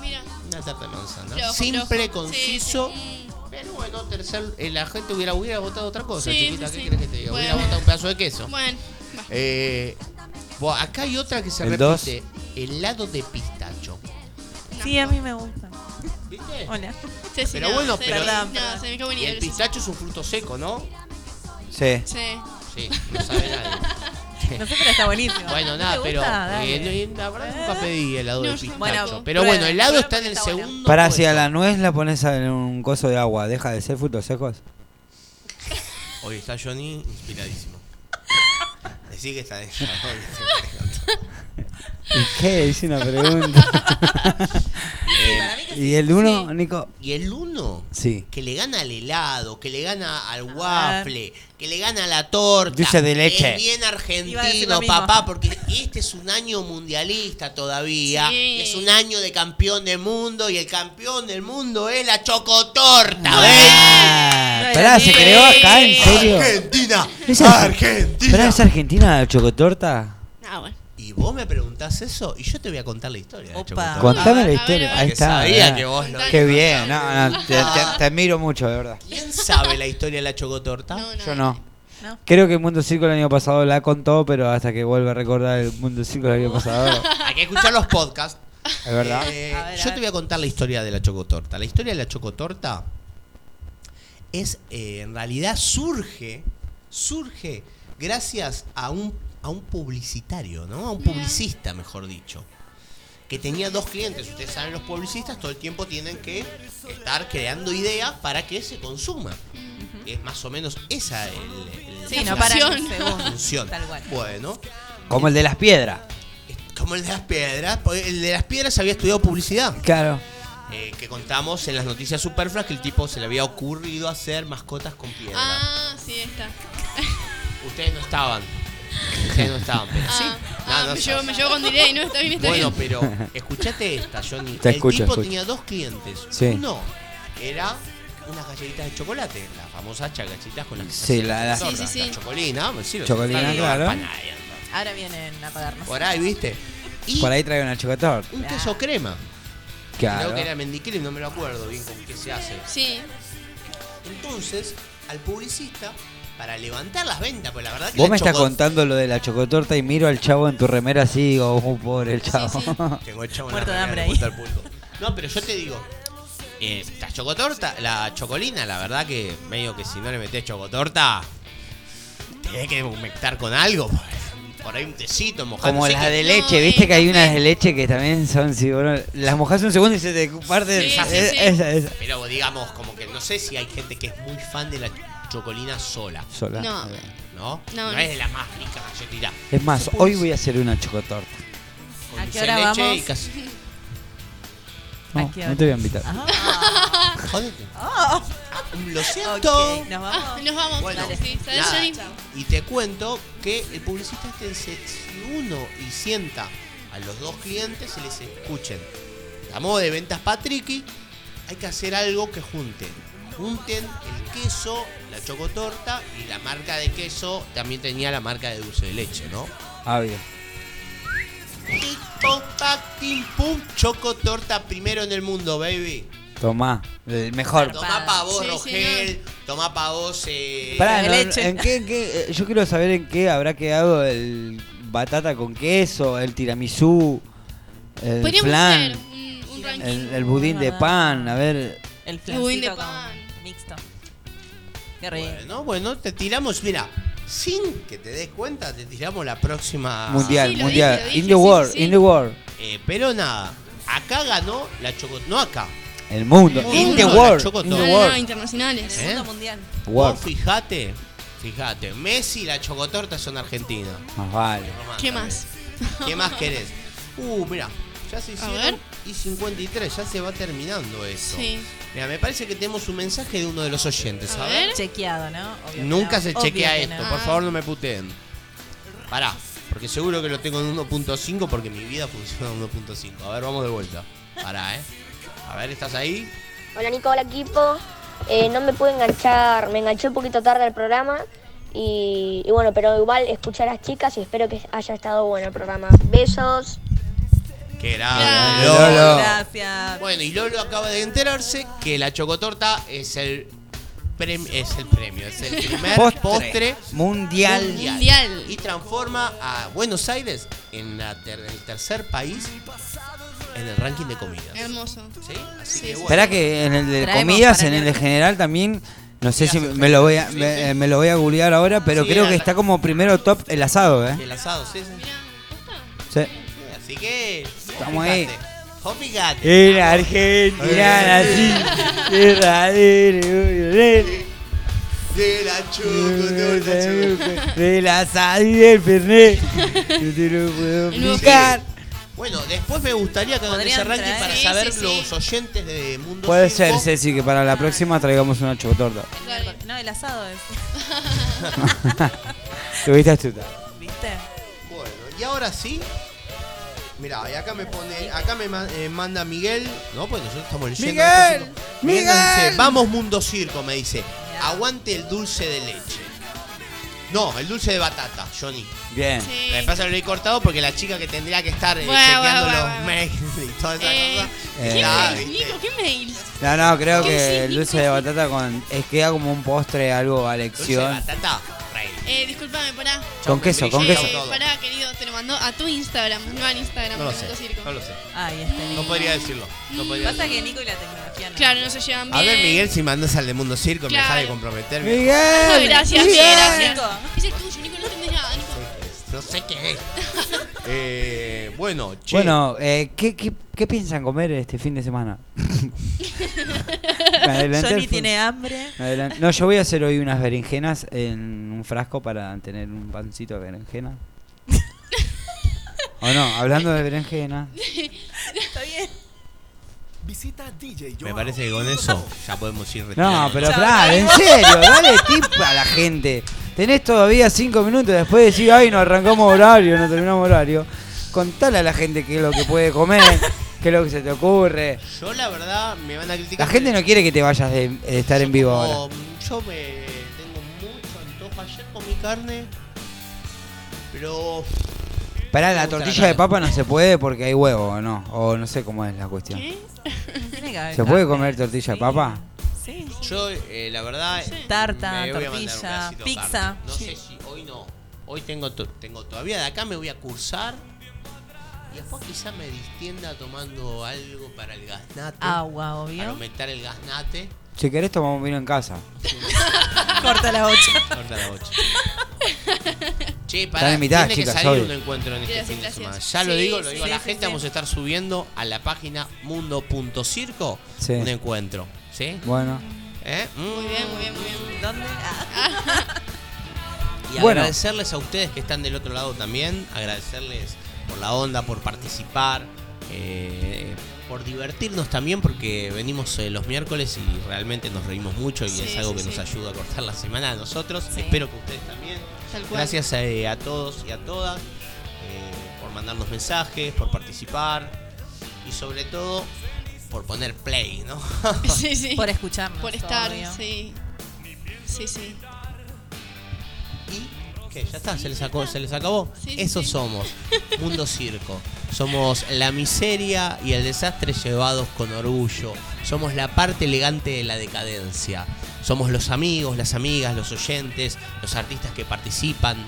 Mira. Una tarta de manzana. Flojo, Simple, flojo. conciso. Sí, sí. Pero bueno, tercer, eh, la gente hubiera, hubiera votado otra cosa, Sí, chiquita. sí, ¿Qué sí. querés que te diga? Bueno. Hubiera votado un pedazo de queso. Bueno, va. Eh, acá hay otra que se ¿El repite. Helado de pistacho. Sí, a mí me gusta. ¿Viste? Hola. Sí, sí, Pero no, bueno, sí, pero- No, Perdón, se me Y el pistacho es un fruto seco, ¿no? Sí. Sí. Sí, no sabe nadie. No sé, pero está buenísimo. Bueno, ¿No nada, te pero eh, no, la verdad nunca pedí helado No, de yo pistacho. Bueno, pero bueno, el helado está en el está bueno. segundo. Para si a puesto. la nuez la pones en un coso de agua, ¿deja de ser frutos secos? Hoy está Johnny inspiradísimo. Decí que está de ¿Y qué? Hice una pregunta. Eh, ¿Y el uno, Nico? Y el uno, Sí. que le gana al helado, que le gana al waffle, que le gana a la torta. Dulce de leche. Es bien argentino, papá, porque este es un año mundialista todavía. Sí. Es un año de campeón del mundo y el campeón del mundo es la chocotorta, Ah, pará, ¿se creó acá? ¿En serio? Argentina, ¿Es Arge- Argentina. ¿Pará, es Argentina la chocotorta? Ah, bueno. Vos me preguntás eso y yo te voy a contar la historia de la Opa. chocotorta. Contame la historia. Ahí está. sabía que vos lo- Qué bien, no, no, te, te- te admiro mucho, de verdad. ¿Quién sabe la historia de la chocotorta? No, no. Yo no. ¿No? Creo que el Mundo Circo el año pasado la contó, pero hasta que vuelve a recordar el Mundo Circo el año pasado, Hay que escuchar los podcasts. es verdad. Eh, A ver, a yo ver. te voy a contar la historia de la chocotorta. La historia de la chocotorta es, eh, en realidad, surge, surge gracias a un, a un publicitario, ¿no? A un publicista, mejor dicho. Que tenía dos clientes. Ustedes saben, los publicistas todo el tiempo tienen que estar creando ideas para que se consuma. Es más o menos esa el, el- Sí, la no para un función. Tal cual. Bueno, Como el de las piedras. como el de las piedras. El de las piedras había estudiado publicidad. Claro. eh, que contamos en las noticias superfluas que el tipo se le había ocurrido hacer mascotas con piedra. Ah, sí, está. Ustedes no estaban. Ustedes no estaban, pero sí. Ah. Ah, no me, llevo, me llevo con delay, ¿no? Está bien, está Bueno, bien. pero escuchate esta, Johnny. Te el escucho, tipo escucho. tenía dos clientes. Sí. Uno era unas galletitas de chocolate, las famosas galletitas con las que se Sí, hacen la- la- tortas, Sí, sí, sí. la chocolina, pues sí, lo Chocolina, claro. Ahora vienen a pagarnos. Por ahí, ¿viste? Y Por ahí trae una chocotorta. un queso crema. Claro. Creo que era mendiquil y no me lo acuerdo bien con qué se hace. Sí. Entonces, al publicista, para levantar las ventas, pues la verdad que Vos la me estás contando lo de la chocotorta y miro al chavo en tu remera así y digo, oh, pobre el chavo. Tengo el chavo en Muerto de la hambre remera ahí. de. No, pero yo te digo, eh, la chocotorta, la chocolina, la verdad que medio que si no le metés chocotorta, tenés que humectar con algo. pues. Por ahí un tecito mojado. Como las de leche, viste que hay unas de leche que también son, si vos no- las mojas un segundo y se te parte Sí, sí, es- sí. esa, esa. Pero digamos, como que no sé si hay gente que es muy fan de la chocolina sola. Sola. No. ¿No? No, No, no. es de la más rica galletita. Es más, hoy voy a hacer una chocotorta. Con ¿A dulce qué hora de leche vamos? y casi- No, te voy a invitar. Jodete. Oh, Lo siento. ok, nos vamos. Nos vamos. Bueno, Dale. Sí, ¿sabes, nada, Johnny? y te cuento que el publicista este dice, si uno y sienta a los dos clientes y les escuchen a modo de ventas Patricky, hay que hacer algo que junten. Junten el queso, la chocotorta y la marca de queso también tenía la marca de dulce de leche, ¿no? Ah, bien. Y pum, pac, tim, pum, chocotorta primero en el mundo, baby. Tomá, el mejor. Tomá pa' vos, Sí, Rogel. Tomá pa' vos, eh... Pará, de no, leche. ¿en qué, en qué- eh, yo quiero saber en qué habrá quedado el batata con queso, el tiramisú, el Podríamos flan, hacer un, un el, el budín de pan, a ver. El El budín de pan. Qué rico. Bueno, bueno, te tiramos, mira, sin que te des cuenta, te tiramos la próxima. mundial, sí, lo mundial. dije, lo dije, in the sí, world, sí, sí. in the world. Eh, pero nada, acá ganó la choco... No acá. El mundo, El in mundo, the la world, in No, the no, no, world. internacionales. ¿Eh? Mundo mundial. Vos World. fijate, fijate, Messi y la chocotorta son argentinas. Más vale. ¿Qué más? ¿Qué más querés? Uh, mira, ya se A hicieron ver. y 53, ya se va terminando eso. Sí. Mira, me parece que tenemos un mensaje de uno de los oyentes, A a ver. Chequeado, ¿no? Obvio Nunca no. se chequea que esto, no. por favor no me puteen. Pará, porque seguro que lo tengo en 1.5 porque mi vida funciona en 1.5. A ver, vamos de vuelta. Pará, eh. A ver, ¿estás ahí? Hola Nico, hola equipo. Eh, no me pude enganchar, me enganché un poquito tarde al programa. Y, y bueno, pero igual escuché a las chicas y espero que haya estado bueno el programa. Besos. Qué grande. Gracias. Lolo. Lolo. Gracias. Bueno, y Lolo acaba de enterarse que la chocotorta es el prem- es el premio, es el primer Postre. postre, Mundial. Mundial. y transforma a Buenos Aires en la ter- el tercer país en el ranking de comidas. Hermoso. ¿Sí? Así Sí, que bueno. Espera que en el de Traemos comidas, en el de general también, no sé si me lo voy a, sí, me, lo voy a googlear ahora, pero Sí, creo era que está como primero top el asado, ¿eh? El asado, sí, sí. Sí. Así que. Estamos ahí. Fíjate. En Argentina nací, verdadero, De la chocotorta. del asado y del fernet. Yo te lo puedo explicar. Bueno, después me gustaría que hagan ese ranking traer- para Sí, saber sí, sí. los oyentes de Mundo Puede Circo. ser, Ceci, que para la próxima traigamos una chocotorta. No, el asado es. Tuviste astuta. ¿Viste? Bueno, y ahora sí. Mira, y acá me pone, acá me eh, manda Miguel, no, pues nosotros estamos leyendo. Miguel, Miguel Miguel. dice, vamos Mundo Circo, me dice, aguante el dulce de leche. No, el dulce de batata, Johnny. Bien. Sí. Me pasa lo he cortado porque la chica que tendría que estar eh, Bueno, chequeando bueno, los bueno, mails y toda esa Eh, cosa. ¿Qué. Nico? ¿Qué mails? No, no, creo ¿Qué que el dulce de batata con es queda como un postre, algo a Dulce de elección. batata, rey. Eh, discúlpame, pará. Con queso, con queso. pará, querido, te lo mandó a tu Instagram, no al Instagram No lo de sé, Mundo Circo. no lo sé. Ay, este No podría decirlo. No podría Pasa que decirlo. Nico y la tecnología no. Claro, no se llevan bien. A ver, Miguel, si mandas al de Mundo Circo, me Claro. deja de comprometerme. Miguel. Gracias, Miguel. Miguel, gracias. Nico. Ese es tuyo, Nico, no entendés nada, Nico. No sé qué es. eh, bueno, che. Bueno, eh, ¿qué, qué, qué piensan comer este fin de semana? Me adelanté Johnny al fu- tiene hambre. me adelan- No, yo voy a hacer hoy unas berenjenas en un frasco para tener un pancito de berenjena. ¿O no? Hablando de berenjena. Está bien. Visita DJ Me parece que con eso ya podemos ir No, retirando. pero Chao, Fran, en serio, dale tip a la gente. Tenés todavía cinco minutos después de decir, ay, no arrancamos horario, no terminamos horario. Contale a la gente qué es lo que puede comer, qué es lo que se te ocurre. Yo la verdad me van a criticar. La gente no quiere que te vayas de, de estar en vivo ahora. Como, Yo me tengo mucho antojo. Ayer comí carne, pero Pará, la tortilla de papa no se puede porque hay huevo, ¿o no? O no sé cómo es la cuestión. Haber ¿Se puede comer tortilla de papa? Sí. yo eh, la verdad Tarta, tortilla, pizza. No sé si hoy no. Hoy tengo tengo todavía de acá me voy a cursar y después quizá me distienda tomando algo para el gaznate. Agua, obvio. Para aumentar el gaznate. Si querés tomamos vino en casa. Corta la bocha. Corta la bocha. Che, para, invitadas, tiene chicas, que salir un encuentro en este fin de semana. Ya lo digo, lo sí, digo a la sí, gente, sí. vamos a estar subiendo a la página mundo.circo Sí. un encuentro. ¿Sí? Bueno. ¿Eh? Mm. Muy bien, muy bien, muy bien. ¿Dónde? Y Bueno. agradecerles a ustedes que están del otro lado también, agradecerles por la onda, por participar, eh, por divertirnos también, porque venimos eh, los miércoles y realmente nos reímos mucho y Sí, es algo sí, que nos ayuda a cortar la semana a nosotros. Sí. Espero que ustedes también. Tal cual. Gracias eh, a todos y a todas eh, por mandarnos mensajes, por participar y sobre todo por poner play, ¿no? Sí, sí. Por escucharnos. Por estar, obvio. sí. Sí, sí. ¿Y qué? ¿Ya está? ¿Se les, sacó, ¿se les acabó? Sí, sí, Eso sí. somos, Mundo Circo. Somos la miseria y el desastre llevados con orgullo. Somos la parte elegante de la decadencia. Somos los amigos, las amigas, los oyentes, los artistas que participan.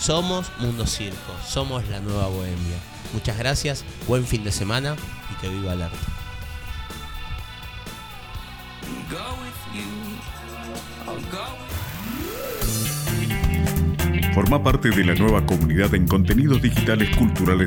Somos Mundo Circo. Somos la nueva bohemia. Muchas gracias, buen fin de semana y que viva el arte. Forma parte de la nueva comunidad en contenidos digitales culturales